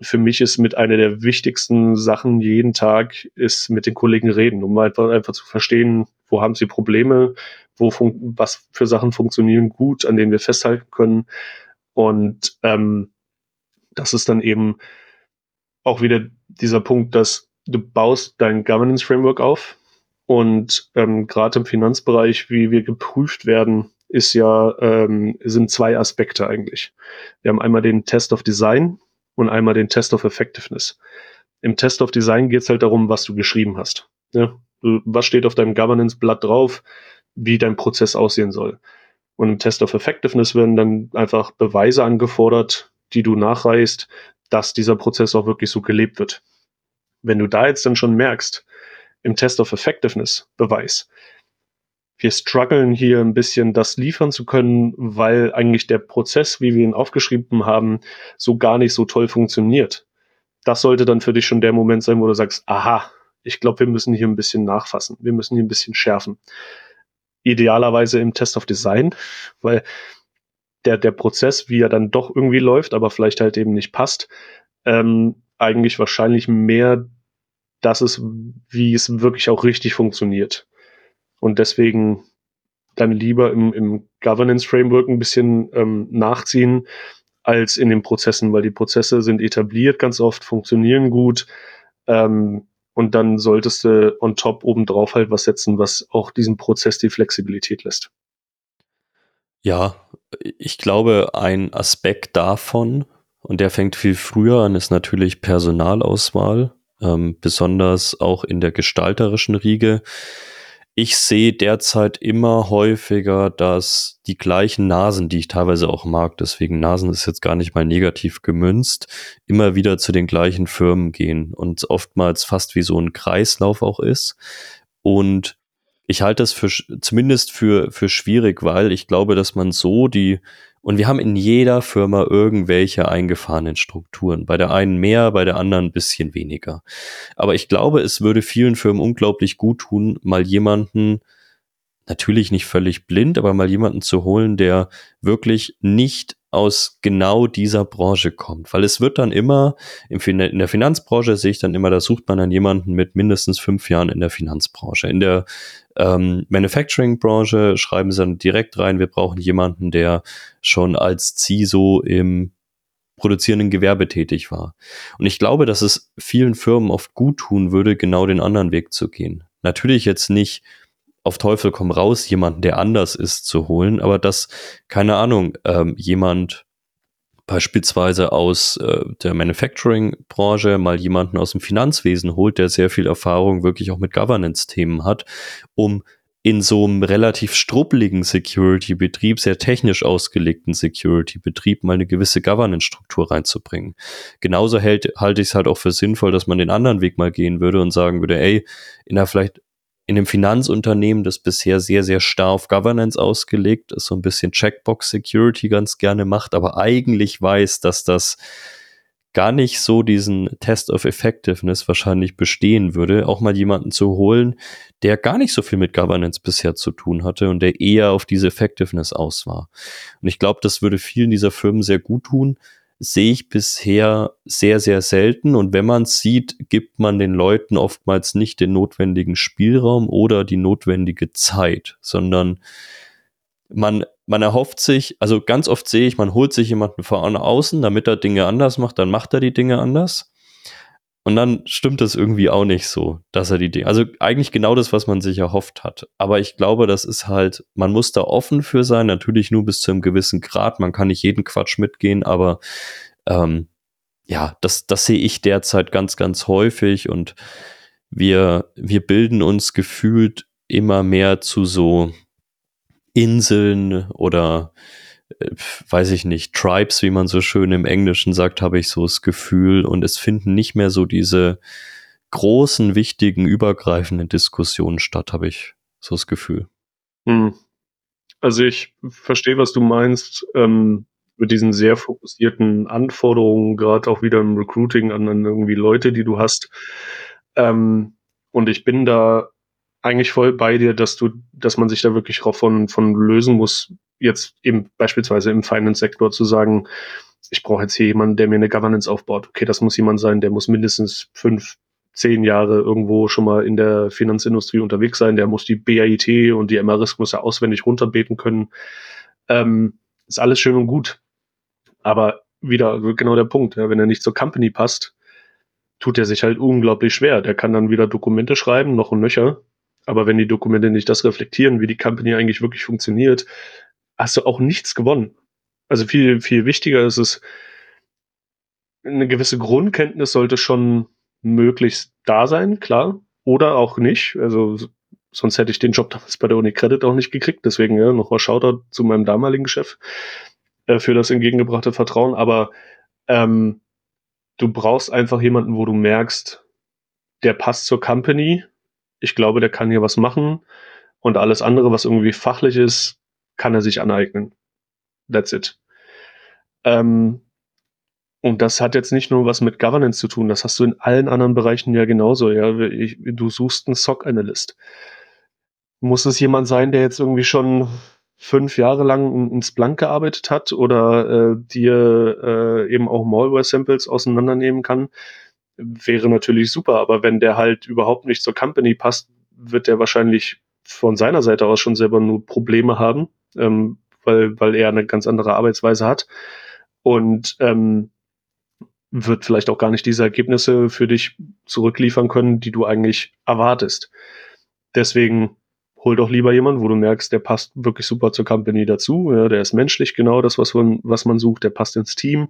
für mich ist mit einer der wichtigsten Sachen jeden Tag ist mit den Kollegen reden, um einfach, einfach zu verstehen, wo haben sie Probleme, wo was für Sachen funktionieren gut, an denen wir festhalten können. Und ähm, das ist dann eben auch wieder dieser Punkt, dass du baust dein Governance Framework auf und ähm, gerade im Finanzbereich, wie wir geprüft werden, ist ja ähm, sind zwei Aspekte eigentlich. Wir haben einmal den Test of Design und einmal den Test of Effectiveness. Im Test of Design geht es halt darum, was du geschrieben hast. Ja? Was steht auf deinem Governance-Blatt drauf, wie dein Prozess aussehen soll. Und im Test of Effectiveness werden dann einfach Beweise angefordert, die du nachreichst, dass dieser Prozess auch wirklich so gelebt wird. Wenn du da jetzt dann schon merkst, im Test of Effectiveness Beweis, wir strugglen hier ein bisschen, das liefern zu können, weil eigentlich der Prozess, wie wir ihn aufgeschrieben haben, so gar nicht so toll funktioniert. Das sollte dann für dich schon der Moment sein, wo du sagst, aha, ich glaube, wir müssen hier ein bisschen nachfassen, wir müssen hier ein bisschen schärfen. Idealerweise im Test of Design, weil der, der Prozess, wie er dann doch irgendwie läuft, aber vielleicht halt eben nicht passt, ähm, eigentlich wahrscheinlich mehr das ist, wie es wirklich auch richtig funktioniert. Und deswegen dann lieber im, im Governance Framework ein bisschen ähm, nachziehen als in den Prozessen, weil die Prozesse sind etabliert ganz oft, funktionieren gut. Ähm, und dann solltest du on top obendrauf halt was setzen, was auch diesem Prozess die Flexibilität lässt. Ja, ich glaube, ein Aspekt davon, und der fängt viel früher an, ist natürlich Personalauswahl, ähm, besonders auch in der gestalterischen Riege. Ich sehe derzeit immer häufiger, dass die gleichen Nasen, die ich teilweise auch mag, deswegen Nasen ist jetzt gar nicht mal negativ gemünzt, immer wieder zu den gleichen Firmen gehen und oftmals fast wie so ein Kreislauf auch ist. Und ich halte das für zumindest für, für schwierig, weil ich glaube, dass man so die, und wir haben in jeder Firma irgendwelche eingefahrenen Strukturen. Bei der einen mehr, bei der anderen ein bisschen weniger. Aber ich glaube, es würde vielen Firmen unglaublich gut tun, mal jemanden, natürlich nicht völlig blind, aber mal jemanden zu holen, der wirklich nicht aus genau dieser Branche kommt. Weil es wird dann immer, in der Finanzbranche sehe ich dann immer, da sucht man dann jemanden mit mindestens fünf Jahren in der Finanzbranche. In der ähm, Manufacturing-Branche schreiben sie dann direkt rein, wir brauchen jemanden, der schon als CISO im produzierenden Gewerbe tätig war. Und ich glaube, dass es vielen Firmen oft gut tun würde, genau den anderen Weg zu gehen. Natürlich jetzt nicht auf Teufel komm raus, jemanden, der anders ist, zu holen, aber dass, keine Ahnung, ähm, jemand beispielsweise aus äh, der Manufacturing-Branche mal jemanden aus dem Finanzwesen holt, der sehr viel Erfahrung wirklich auch mit Governance-Themen hat, um in so einem relativ struppeligen Security-Betrieb, sehr technisch ausgelegten Security-Betrieb mal eine gewisse Governance-Struktur reinzubringen. Genauso hält, halte ich es halt auch für sinnvoll, dass man den anderen Weg mal gehen würde und sagen würde, ey, in einer vielleicht in einem Finanzunternehmen, das bisher sehr, sehr starr auf Governance ausgelegt ist, so ein bisschen Checkbox Security ganz gerne macht, aber eigentlich weiß, dass das gar nicht so diesen Test of Effectiveness wahrscheinlich bestehen würde, auch mal jemanden zu holen, der gar nicht so viel mit Governance bisher zu tun hatte und der eher auf diese Effectiveness aus war. Und ich glaube, das würde vielen dieser Firmen sehr gut tun, sehe ich bisher sehr, sehr selten. Und wenn man sieht, gibt man den Leuten oftmals nicht den notwendigen Spielraum oder die notwendige Zeit, sondern man, man erhofft sich, also ganz oft sehe ich, man holt sich jemanden von außen, damit er Dinge anders macht, dann macht er die Dinge anders. Und dann stimmt das irgendwie auch nicht so, dass er die Dinge, also eigentlich genau das, was man sich erhofft hat. Aber ich glaube, das ist halt, man muss da offen für sein, natürlich nur bis zu einem gewissen Grad. Man kann nicht jeden Quatsch mitgehen, aber ähm, ja, das, das sehe ich derzeit ganz, ganz häufig und wir, wir bilden uns gefühlt immer mehr zu so Inseln oder weiß ich nicht, Tribes, wie man so schön im Englischen sagt, habe ich so das Gefühl. Und es finden nicht mehr so diese großen, wichtigen, übergreifenden Diskussionen statt, habe ich so das Gefühl. Hm. Also ich verstehe, was du meinst. Ähm, mit diesen sehr fokussierten Anforderungen, gerade auch wieder im Recruiting an, an irgendwie Leute, die du hast. Ähm, und ich bin da eigentlich voll bei dir, dass du, dass man sich da wirklich von, von lösen muss, jetzt eben beispielsweise im Finance-Sektor zu sagen, ich brauche jetzt hier jemanden, der mir eine Governance aufbaut. Okay, das muss jemand sein, der muss mindestens fünf, zehn Jahre irgendwo schon mal in der Finanzindustrie unterwegs sein, der muss die BAIT und die MRISK muss er auswendig runterbeten können. Ähm, ist alles schön und gut. Aber wieder genau der Punkt, ja, wenn er nicht zur Company passt, tut er sich halt unglaublich schwer. Der kann dann wieder Dokumente schreiben, noch und nöcher. Aber wenn die Dokumente nicht das reflektieren, wie die Company eigentlich wirklich funktioniert, hast du auch nichts gewonnen. Also viel, viel wichtiger ist es, eine gewisse Grundkenntnis sollte schon möglichst da sein, klar. Oder auch nicht. Also sonst hätte ich den Job damals bei der Uni Credit auch nicht gekriegt. Deswegen ja, nochmal Shoutout zu meinem damaligen Chef äh, für das entgegengebrachte Vertrauen. Aber ähm, du brauchst einfach jemanden, wo du merkst, der passt zur Company. Ich glaube, der kann hier was machen. Und alles andere, was irgendwie fachlich ist, kann er sich aneignen. That's it. Ähm, und das hat jetzt nicht nur was mit Governance zu tun, das hast du in allen anderen Bereichen ja genauso. Ja, ich, du suchst einen SOC-Analyst. Muss es jemand sein, der jetzt irgendwie schon fünf Jahre lang in Splunk gearbeitet hat oder äh, dir äh, eben auch Malware-Samples auseinandernehmen kann, wäre natürlich super. Aber wenn der halt überhaupt nicht zur Company passt, wird der wahrscheinlich von seiner Seite aus schon selber nur Probleme haben, ähm, weil, weil er eine ganz andere Arbeitsweise hat. Und ähm, wird vielleicht auch gar nicht diese Ergebnisse für dich zurückliefern können, die du eigentlich erwartest. Deswegen hol doch lieber jemanden, wo du merkst, der passt wirklich super zur Company dazu. Ja, der ist menschlich genau das, was man, was man sucht, der passt ins Team.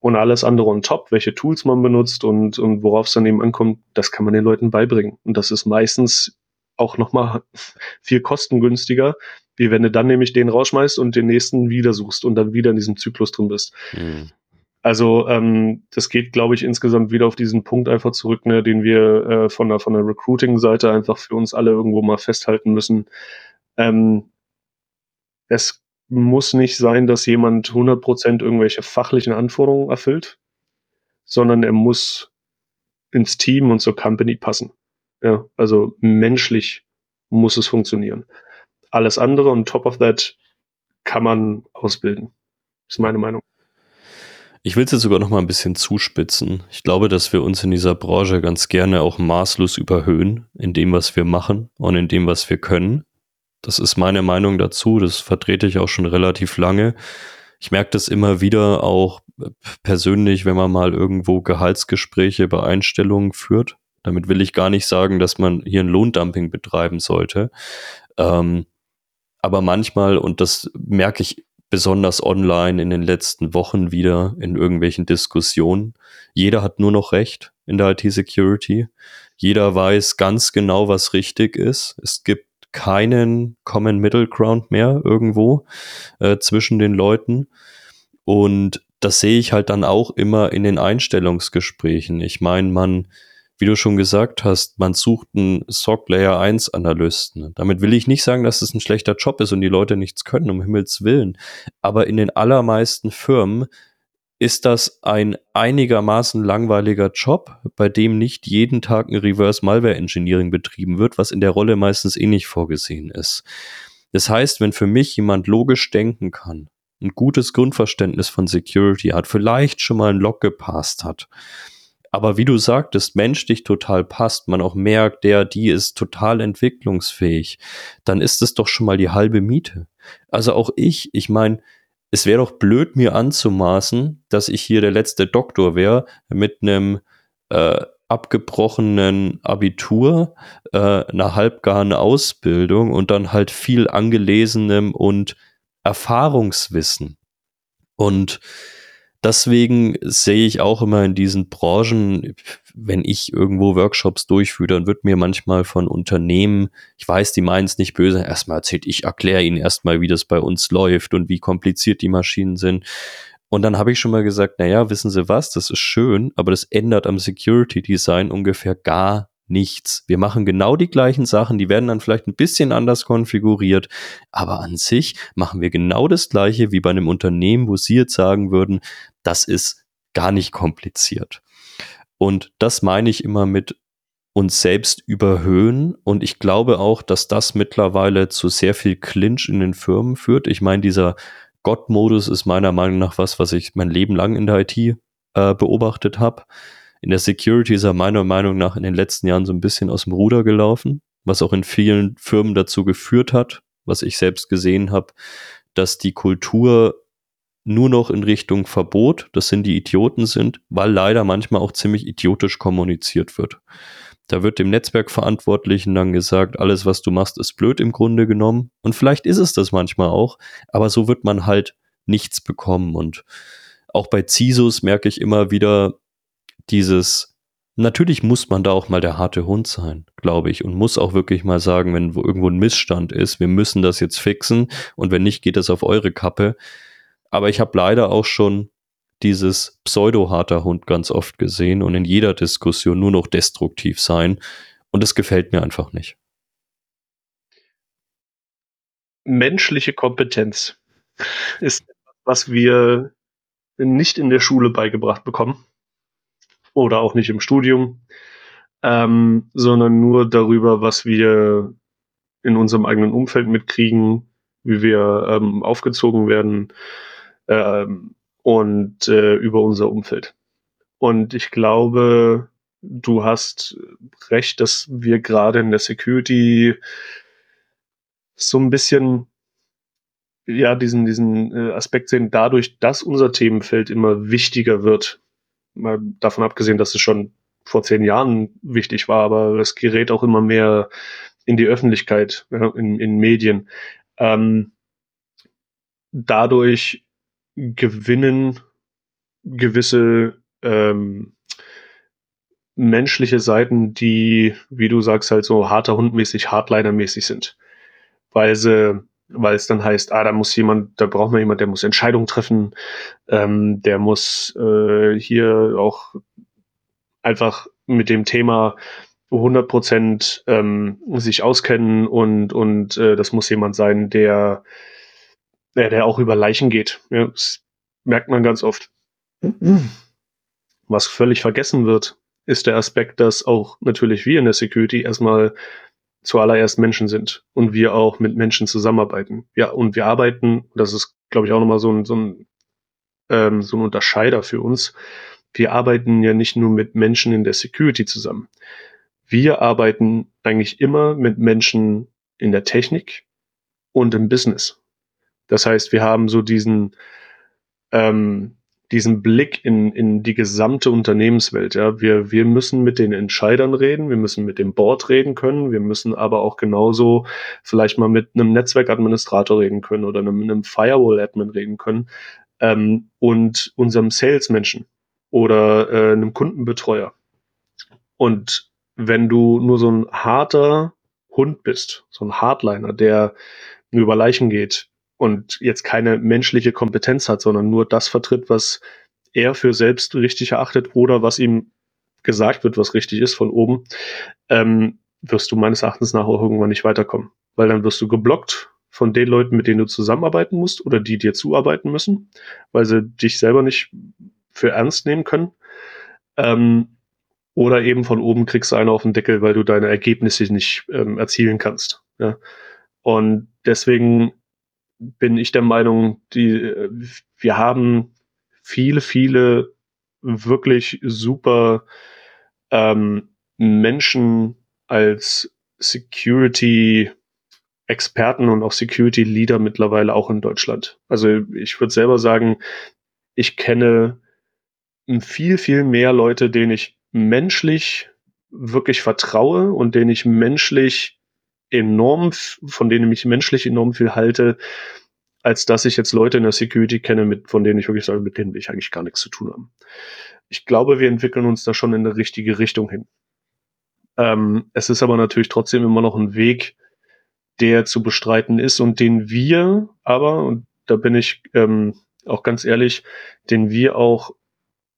Und alles andere on top, welche Tools man benutzt und, und worauf es dann eben ankommt, das kann man den Leuten beibringen. Und das ist meistens auch nochmal [laughs] viel kostengünstiger, wie wenn du dann nämlich den rausschmeißt und den nächsten wieder suchst und dann wieder in diesem Zyklus drin bist. Mhm. Also ähm, das geht, glaube ich, insgesamt wieder auf diesen Punkt einfach zurück, ne, den wir äh, von der, von der Recruiting-Seite einfach für uns alle irgendwo mal festhalten müssen. Ähm, es muss nicht sein, dass jemand 100% irgendwelche fachlichen Anforderungen erfüllt, sondern er muss ins Team und zur Company passen. Ja, also menschlich muss es funktionieren. Alles andere und top of that kann man ausbilden. Ist meine Meinung. Ich will es jetzt sogar noch mal ein bisschen zuspitzen. Ich glaube, dass wir uns in dieser Branche ganz gerne auch maßlos überhöhen in dem, was wir machen und in dem, was wir können. Das ist meine Meinung dazu. Das vertrete ich auch schon relativ lange. Ich merke das immer wieder auch persönlich, wenn man mal irgendwo Gehaltsgespräche bei Einstellungen führt. Damit will ich gar nicht sagen, dass man hier ein Lohndumping betreiben sollte. Ähm, aber manchmal, und das merke ich besonders online in den letzten Wochen wieder in irgendwelchen Diskussionen. Jeder hat nur noch Recht in der IT-Security. Jeder weiß ganz genau, was richtig ist. Es gibt keinen Common Middle Ground mehr irgendwo äh, zwischen den Leuten. Und das sehe ich halt dann auch immer in den Einstellungsgesprächen. Ich meine, man wie du schon gesagt hast, man sucht einen SOC Layer 1 Analysten. Damit will ich nicht sagen, dass es ein schlechter Job ist und die Leute nichts können, um Himmels Willen. Aber in den allermeisten Firmen ist das ein einigermaßen langweiliger Job, bei dem nicht jeden Tag ein Reverse Malware Engineering betrieben wird, was in der Rolle meistens eh nicht vorgesehen ist. Das heißt, wenn für mich jemand logisch denken kann, ein gutes Grundverständnis von Security hat, vielleicht schon mal ein Log gepasst hat, aber wie du sagtest, menschlich total passt, man auch merkt, der, die ist total entwicklungsfähig, dann ist es doch schon mal die halbe Miete. Also auch ich, ich meine, es wäre doch blöd, mir anzumaßen, dass ich hier der letzte Doktor wäre mit einem äh, abgebrochenen Abitur, äh, einer halbgaren Ausbildung und dann halt viel angelesenem und Erfahrungswissen. Und deswegen sehe ich auch immer in diesen Branchen, wenn ich irgendwo Workshops durchführe, dann wird mir manchmal von Unternehmen, ich weiß, die meinen es nicht böse, erstmal erzählt, ich erkläre ihnen erstmal, wie das bei uns läuft und wie kompliziert die Maschinen sind. Und dann habe ich schon mal gesagt, naja, wissen Sie was, das ist schön, aber das ändert am Security Design ungefähr gar nichts. Wir machen genau die gleichen Sachen, die werden dann vielleicht ein bisschen anders konfiguriert, aber an sich machen wir genau das gleiche wie bei einem Unternehmen, wo Sie jetzt sagen würden, das ist gar nicht kompliziert. Und das meine ich immer mit uns selbst überhöhen. Und ich glaube auch, dass das mittlerweile zu sehr viel Clinch in den Firmen führt. Ich meine, dieser Gott-Modus ist meiner Meinung nach was, was ich mein Leben lang in der IT äh, beobachtet habe. In der Security ist er meiner Meinung nach in den letzten Jahren so ein bisschen aus dem Ruder gelaufen, was auch in vielen Firmen dazu geführt hat, was ich selbst gesehen habe, dass die Kultur nur noch in Richtung Verbot, das sind die Idioten sind, weil leider manchmal auch ziemlich idiotisch kommuniziert wird. Da wird dem Netzwerkverantwortlichen dann gesagt, alles, was du machst, ist blöd im Grunde genommen. Und vielleicht ist es das manchmal auch, aber so wird man halt nichts bekommen. Und auch bei CISOs merke ich immer wieder dieses, natürlich muss man da auch mal der harte Hund sein, glaube ich, und muss auch wirklich mal sagen, wenn irgendwo ein Missstand ist, wir müssen das jetzt fixen und wenn nicht, geht das auf eure Kappe. Aber ich habe leider auch schon dieses pseudo-harter Hund ganz oft gesehen und in jeder Diskussion nur noch destruktiv sein. Und das gefällt mir einfach nicht. Menschliche Kompetenz ist etwas, was wir nicht in der Schule beigebracht bekommen oder auch nicht im Studium, ähm, sondern nur darüber, was wir in unserem eigenen Umfeld mitkriegen, wie wir ähm, aufgezogen werden, ähm, und äh, über unser Umfeld. Und ich glaube, du hast recht, dass wir gerade in der Security so ein bisschen ja diesen diesen äh, Aspekt sehen, dadurch, dass unser Themenfeld immer wichtiger wird. Mal davon abgesehen, dass es schon vor zehn Jahren wichtig war, aber es gerät auch immer mehr in die Öffentlichkeit, in, in Medien. Ähm, dadurch gewinnen gewisse ähm, menschliche Seiten, die, wie du sagst, halt so harter Hundmäßig, Hardliner-mäßig sind. Weil sie, weil es dann heißt, ah, da muss jemand, da braucht man jemand, der muss Entscheidungen treffen, ähm, der muss äh, hier auch einfach mit dem Thema 100 Prozent ähm, sich auskennen und, und äh, das muss jemand sein, der ja, der auch über Leichen geht. Ja, das merkt man ganz oft. Was völlig vergessen wird, ist der Aspekt, dass auch natürlich wir in der Security erstmal zuallererst Menschen sind und wir auch mit Menschen zusammenarbeiten. Ja, und wir arbeiten, das ist, glaube ich, auch nochmal so ein, so ein, ähm, so ein Unterscheider für uns. Wir arbeiten ja nicht nur mit Menschen in der Security zusammen. Wir arbeiten eigentlich immer mit Menschen in der Technik und im Business. Das heißt, wir haben so diesen, ähm, diesen Blick in, in die gesamte Unternehmenswelt. Ja, wir, wir müssen mit den Entscheidern reden, wir müssen mit dem Board reden können, wir müssen aber auch genauso vielleicht mal mit einem Netzwerkadministrator reden können oder einem, einem Firewall-Admin reden können ähm, und unserem Salesmenschen oder äh, einem Kundenbetreuer. Und wenn du nur so ein harter Hund bist, so ein Hardliner, der über Leichen geht, und jetzt keine menschliche Kompetenz hat, sondern nur das vertritt, was er für selbst richtig erachtet oder was ihm gesagt wird, was richtig ist von oben, ähm, wirst du meines Erachtens nach auch irgendwann nicht weiterkommen. Weil dann wirst du geblockt von den Leuten, mit denen du zusammenarbeiten musst oder die dir zuarbeiten müssen, weil sie dich selber nicht für ernst nehmen können. Ähm, oder eben von oben kriegst du einen auf den Deckel, weil du deine Ergebnisse nicht ähm, erzielen kannst. Ja? Und deswegen bin ich der Meinung, die, wir haben viele, viele wirklich super ähm, Menschen als Security Experten und auch Security Leader mittlerweile auch in Deutschland. Also ich würde selber sagen, ich kenne viel, viel mehr Leute, denen ich menschlich wirklich vertraue und denen ich menschlich enorm, von denen ich menschlich enorm viel halte, als dass ich jetzt Leute in der Security kenne, mit, von denen ich wirklich sage, mit denen will ich eigentlich gar nichts zu tun haben. Ich glaube, wir entwickeln uns da schon in eine richtige Richtung hin. Ähm, es ist aber natürlich trotzdem immer noch ein Weg, der zu bestreiten ist und den wir aber, und da bin ich ähm, auch ganz ehrlich, den wir auch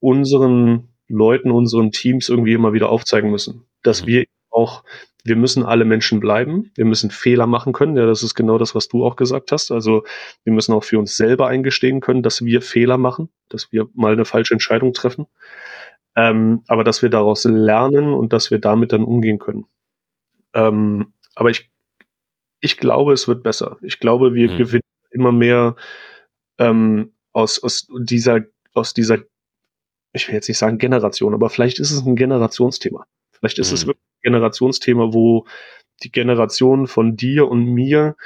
unseren Leuten, unseren Teams irgendwie immer wieder aufzeigen müssen, dass mhm. wir auch, wir müssen alle Menschen bleiben, wir müssen Fehler machen können, ja, das ist genau das, was du auch gesagt hast, also wir müssen auch für uns selber eingestehen können, dass wir Fehler machen, dass wir mal eine falsche Entscheidung treffen, ähm, aber dass wir daraus lernen und dass wir damit dann umgehen können. Ähm, aber ich, ich glaube, es wird besser. Ich glaube, wir mhm. gewinnen immer mehr ähm, aus, aus dieser, aus dieser, ich will jetzt nicht sagen Generation, aber vielleicht ist es ein Generationsthema. Vielleicht ist mhm. es wirklich Generationsthema, wo die Generation von dir und mir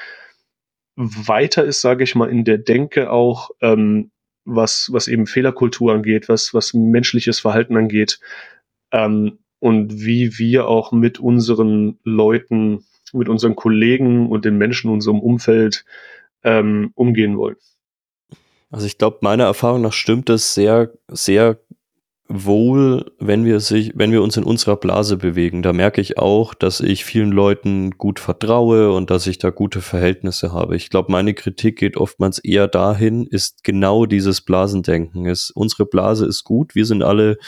weiter ist, sage ich mal, in der Denke auch, ähm, was, was eben Fehlerkultur angeht, was, was menschliches Verhalten angeht ähm, und wie wir auch mit unseren Leuten, mit unseren Kollegen und den Menschen in unserem Umfeld ähm, umgehen wollen. Also ich glaube, meiner Erfahrung nach stimmt das sehr, sehr wohl, wenn wir sich, wenn wir uns in unserer Blase bewegen. Da merke ich auch, dass ich vielen Leuten gut vertraue und dass ich da gute Verhältnisse habe. Ich glaube, meine Kritik geht oftmals eher dahin, ist genau dieses Blasendenken. Ist, unsere Blase ist gut, wir sind alle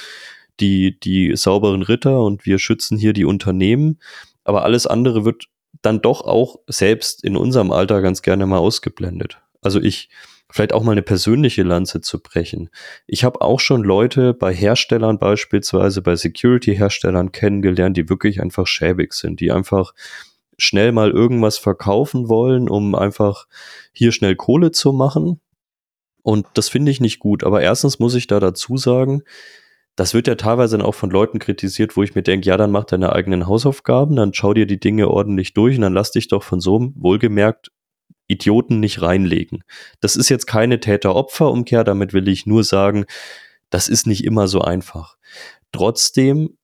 die, die sauberen Ritter und wir schützen hier die Unternehmen, aber alles andere wird dann doch auch selbst in unserem Alter ganz gerne mal ausgeblendet. Also ich, vielleicht auch mal eine persönliche Lanze zu brechen. Ich habe auch schon Leute bei Herstellern beispielsweise, bei Security-Herstellern kennengelernt, die wirklich einfach schäbig sind, die einfach schnell mal irgendwas verkaufen wollen, um einfach hier schnell Kohle zu machen. Und das finde ich nicht gut. Aber erstens muss ich da dazu sagen, das wird ja teilweise dann auch von Leuten kritisiert, wo ich mir denke, ja, dann mach deine eigenen Hausaufgaben, dann schau dir die Dinge ordentlich durch und dann lass dich doch von so einem wohlgemerkt Idioten nicht reinlegen. Das ist jetzt keine Täter-Opfer-Umkehr, damit will ich nur sagen, das ist nicht immer so einfach. Trotzdem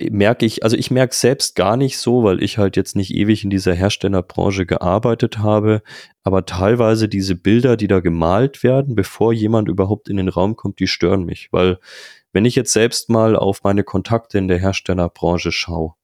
merke ich, also ich merke selbst gar nicht so, weil ich halt jetzt nicht ewig in dieser Herstellerbranche gearbeitet habe, aber teilweise diese Bilder, die da gemalt werden, bevor jemand überhaupt in den Raum kommt, die stören mich, weil wenn ich jetzt selbst mal auf meine Kontakte in der Herstellerbranche schaue,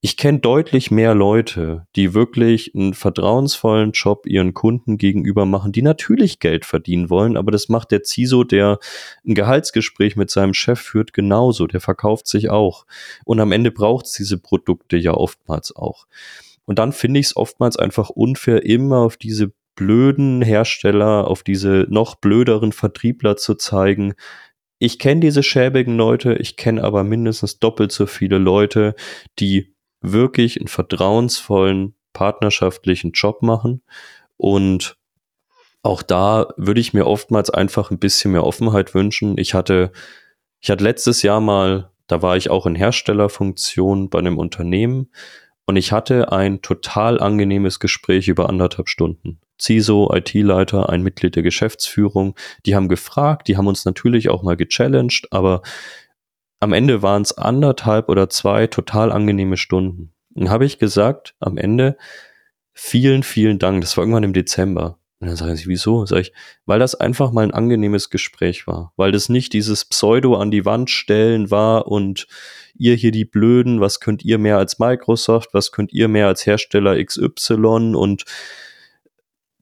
ich kenne deutlich mehr Leute, die wirklich einen vertrauensvollen Job ihren Kunden gegenüber machen, die natürlich Geld verdienen wollen, aber das macht der CISO, der ein Gehaltsgespräch mit seinem Chef führt, genauso. Der verkauft sich auch. Und am Ende braucht es diese Produkte ja oftmals auch. Und dann finde ich es oftmals einfach unfair, immer auf diese blöden Hersteller, auf diese noch blöderen Vertriebler zu zeigen, ich kenne diese schäbigen Leute, ich kenne aber mindestens doppelt so viele Leute, die wirklich einen vertrauensvollen, partnerschaftlichen Job machen. Und auch da würde ich mir oftmals einfach ein bisschen mehr Offenheit wünschen. Ich hatte, ich hatte letztes Jahr mal, da war ich auch in Herstellerfunktion bei einem Unternehmen und ich hatte ein total angenehmes Gespräch über anderthalb Stunden. CISO, IT-Leiter, ein Mitglied der Geschäftsführung, die haben gefragt, die haben uns natürlich auch mal gechallenged, aber am Ende waren es anderthalb oder zwei total angenehme Stunden. Dann habe ich gesagt, am Ende, vielen, vielen Dank. Das war irgendwann im Dezember. Und dann sage ich, wieso? Sag ich, weil das einfach mal ein angenehmes Gespräch war. Weil das nicht dieses Pseudo an die Wand stellen war und ihr hier die Blöden, was könnt ihr mehr als Microsoft, was könnt ihr mehr als Hersteller XY und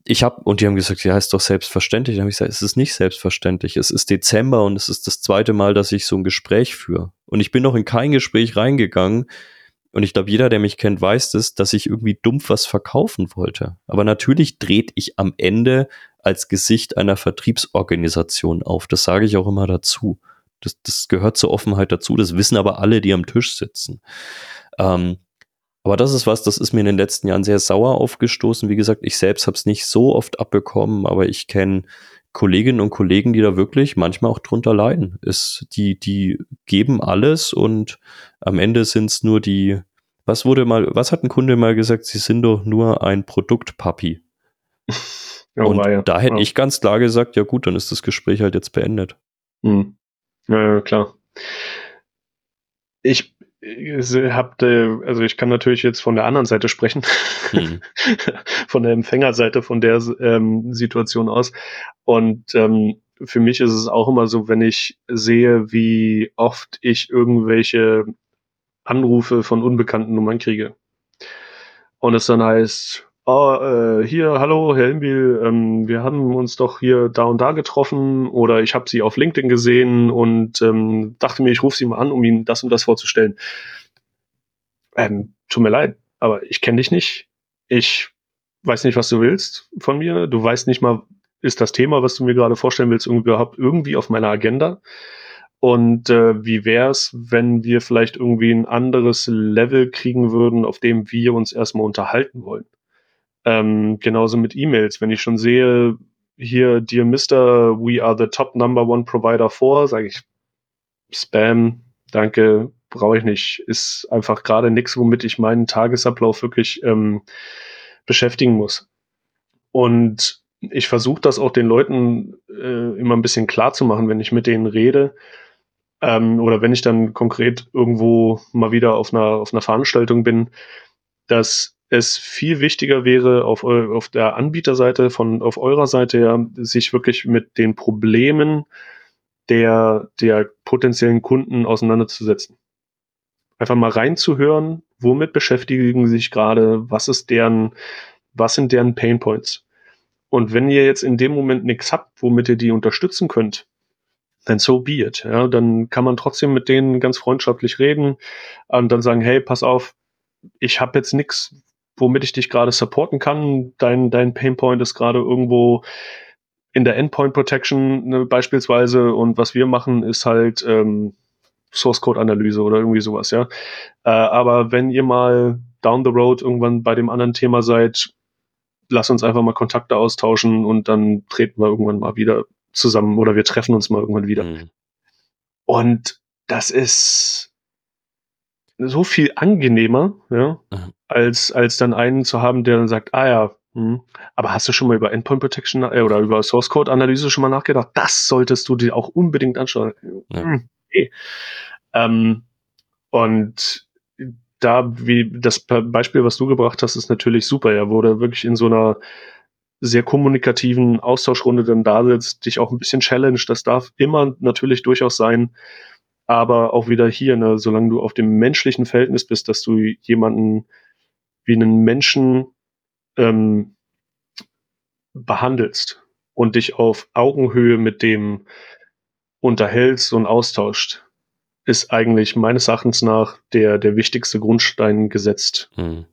ich habe, und die haben gesagt, ja, ist doch selbstverständlich. Dann habe ich gesagt, es ist nicht selbstverständlich. Es ist Dezember und es ist das zweite Mal, dass ich so ein Gespräch führe. Und ich bin noch in kein Gespräch reingegangen. Und ich glaube, jeder, der mich kennt, weiß das, dass ich irgendwie dumpf was verkaufen wollte. Aber natürlich dreht ich am Ende als Gesicht einer Vertriebsorganisation auf. Das sage ich auch immer dazu. Das, das gehört zur Offenheit dazu. Das wissen aber alle, die am Tisch sitzen. Ähm, aber das ist was, das ist mir in den letzten Jahren sehr sauer aufgestoßen. Wie gesagt, ich selbst habe es nicht so oft abbekommen, aber ich kenne Kolleginnen und Kollegen, die da wirklich manchmal auch drunter leiden. Ist, die, die geben alles und am Ende sind es nur die, was wurde mal, was hat ein Kunde mal gesagt, sie sind doch nur ein Produktpapi. [laughs] Ja, und ja. da hätte ja. ich ganz klar gesagt, ja gut, dann ist das Gespräch halt jetzt beendet. Hm. Ja, klar. Ich habe, also ich kann natürlich jetzt von der anderen Seite sprechen, mhm. [laughs] von der Empfängerseite von der ähm, Situation aus. Und ähm, für mich ist es auch immer so, wenn ich sehe, wie oft ich irgendwelche Anrufe von unbekannten Nummern kriege. Und es dann heißt, oh, äh, hier, hallo, Herr Imbil, ähm, wir haben uns doch hier da und da getroffen oder ich habe Sie auf LinkedIn gesehen und ähm, dachte mir, ich rufe Sie mal an, um Ihnen das und das vorzustellen. Ähm, tut mir leid, aber ich kenne dich nicht. Ich weiß nicht, was du willst von mir. Du weißt nicht mal, ist das Thema, was du mir gerade vorstellen willst, überhaupt irgendwie auf meiner Agenda? Und äh, wie wäre es, wenn wir vielleicht irgendwie ein anderes Level kriegen würden, auf dem wir uns erstmal unterhalten wollen? Ähm, genauso mit E-Mails. Wenn ich schon sehe, hier, dear Mister, we are the top number one provider for, sage ich Spam, danke, brauche ich nicht. Ist einfach gerade nichts, womit ich meinen Tagesablauf wirklich ähm, beschäftigen muss. Und ich versuche das auch den Leuten äh, immer ein bisschen klar zu machen, wenn ich mit denen rede. Ähm, oder wenn ich dann konkret irgendwo mal wieder auf einer, auf einer Veranstaltung bin, dass es viel wichtiger wäre, auf, auf der Anbieterseite von, auf eurer Seite ja, sich wirklich mit den Problemen der, der potenziellen Kunden auseinanderzusetzen. Einfach mal reinzuhören, womit beschäftigen sie sich gerade, was ist deren, was sind deren Pain Points. Und wenn ihr jetzt in dem Moment nichts habt, womit ihr die unterstützen könnt, dann so be it. Ja, dann kann man trotzdem mit denen ganz freundschaftlich reden und dann sagen, hey, pass auf, ich habe jetzt nichts, womit ich dich gerade supporten kann. Dein, dein Painpoint ist gerade irgendwo in der Endpoint Protection ne, beispielsweise und was wir machen ist halt ähm, Source Code Analyse oder irgendwie sowas, ja. Äh, aber wenn ihr mal down the road irgendwann bei dem anderen Thema seid, lass uns einfach mal Kontakte austauschen und dann treten wir irgendwann mal wieder zusammen oder wir treffen uns mal irgendwann wieder. Mhm. Und das ist so viel angenehmer, ja, mhm. Als, als dann einen zu haben, der dann sagt, ah ja, hm, aber hast du schon mal über Endpoint Protection äh, oder über Source Code Analyse schon mal nachgedacht? Das solltest du dir auch unbedingt anschauen. Ja. Hm, okay. ähm, und da, wie das Beispiel, was du gebracht hast, ist natürlich super. Er wurde wirklich in so einer sehr kommunikativen Austauschrunde dann da sitzt, dich auch ein bisschen challenge. Das darf immer natürlich durchaus sein aber auch wieder hier, ne, solange du auf dem menschlichen Verhältnis bist, dass du jemanden wie einen Menschen ähm, behandelst und dich auf Augenhöhe mit dem unterhältst und austauscht, ist eigentlich meines Erachtens nach der, der wichtigste Grundstein gesetzt. Mhm.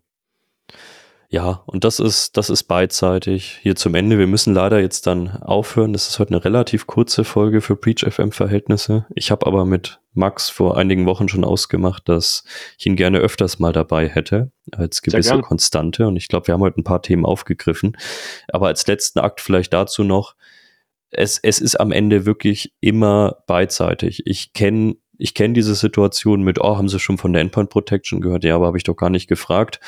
Ja, und das ist, das ist beidseitig. Hier zum Ende. Wir müssen leider jetzt dann aufhören. Das ist heute eine relativ kurze Folge für Preach FM Verhältnisse. Ich habe aber mit Max vor einigen Wochen schon ausgemacht, dass ich ihn gerne öfters mal dabei hätte, als gewisse Konstante. Und ich glaube, wir haben heute ein paar Themen aufgegriffen. Aber als letzten Akt vielleicht dazu noch. Es, es ist am Ende wirklich immer beidseitig. Ich kenne ich kenne diese Situation mit, oh, haben Sie schon von der Endpoint Protection gehört? Ja, aber habe ich doch gar nicht gefragt.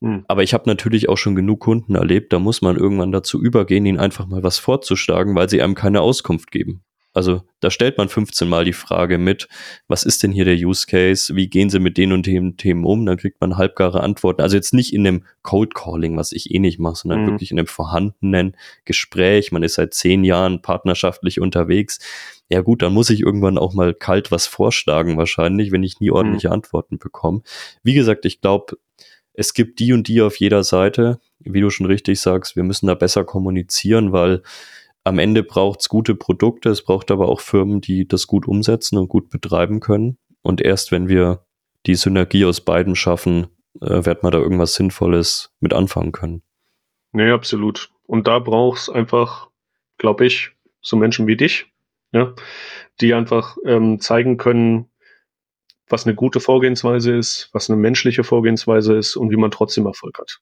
Hm. Aber ich habe natürlich auch schon genug Kunden erlebt, da muss man irgendwann dazu übergehen, ihnen einfach mal was vorzuschlagen, weil sie einem keine Auskunft geben. Also da stellt man 15 Mal die Frage mit, was ist denn hier der Use Case? Wie gehen Sie mit den und den Themen um? Dann kriegt man halbgare Antworten. Also jetzt nicht in dem Cold Calling, was ich eh nicht mache, sondern mhm. wirklich in dem vorhandenen Gespräch. Man ist seit zehn Jahren partnerschaftlich unterwegs. Ja gut, dann muss ich irgendwann auch mal kalt was vorschlagen wahrscheinlich, wenn ich nie mhm. ordentliche mhm. Antworten bekomme. Wie gesagt, ich glaube, es gibt die und die auf jeder Seite. Wie du schon richtig sagst, wir müssen da besser kommunizieren, weil am Ende braucht es gute Produkte, es braucht aber auch Firmen, die das gut umsetzen und gut betreiben können. Und erst wenn wir die Synergie aus beiden schaffen, äh, wird man da irgendwas Sinnvolles mit anfangen können. Nee, absolut. Und da braucht es einfach, glaube ich, so Menschen wie dich, ja, die einfach ähm, zeigen können, was eine gute Vorgehensweise ist, was eine menschliche Vorgehensweise ist und wie man trotzdem Erfolg hat.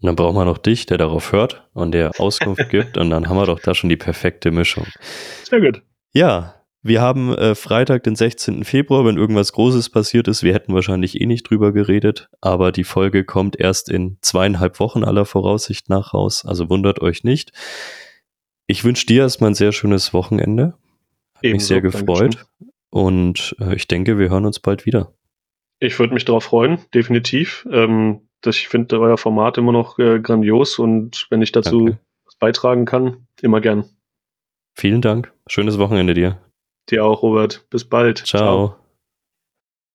Und dann braucht man noch dich, der darauf hört und der Auskunft [laughs] gibt und dann haben wir doch da schon die perfekte Mischung. Sehr gut. Ja, wir haben äh, Freitag, den 16. Februar, wenn irgendwas Großes passiert ist. Wir hätten wahrscheinlich eh nicht drüber geredet, aber die Folge kommt erst in zweieinhalb Wochen aller Voraussicht nach raus. Also wundert euch nicht. Ich wünsche dir erstmal ein sehr schönes Wochenende. Hat Ebenso, mich sehr gefreut. Und äh, ich denke, wir hören uns bald wieder. Ich würde mich darauf freuen, definitiv. Ähm, das, ich finde euer Format immer noch äh, grandios und wenn ich dazu Danke. beitragen kann, immer gern. Vielen Dank. Schönes Wochenende dir. Dir auch, Robert. Bis bald. Ciao. Ciao.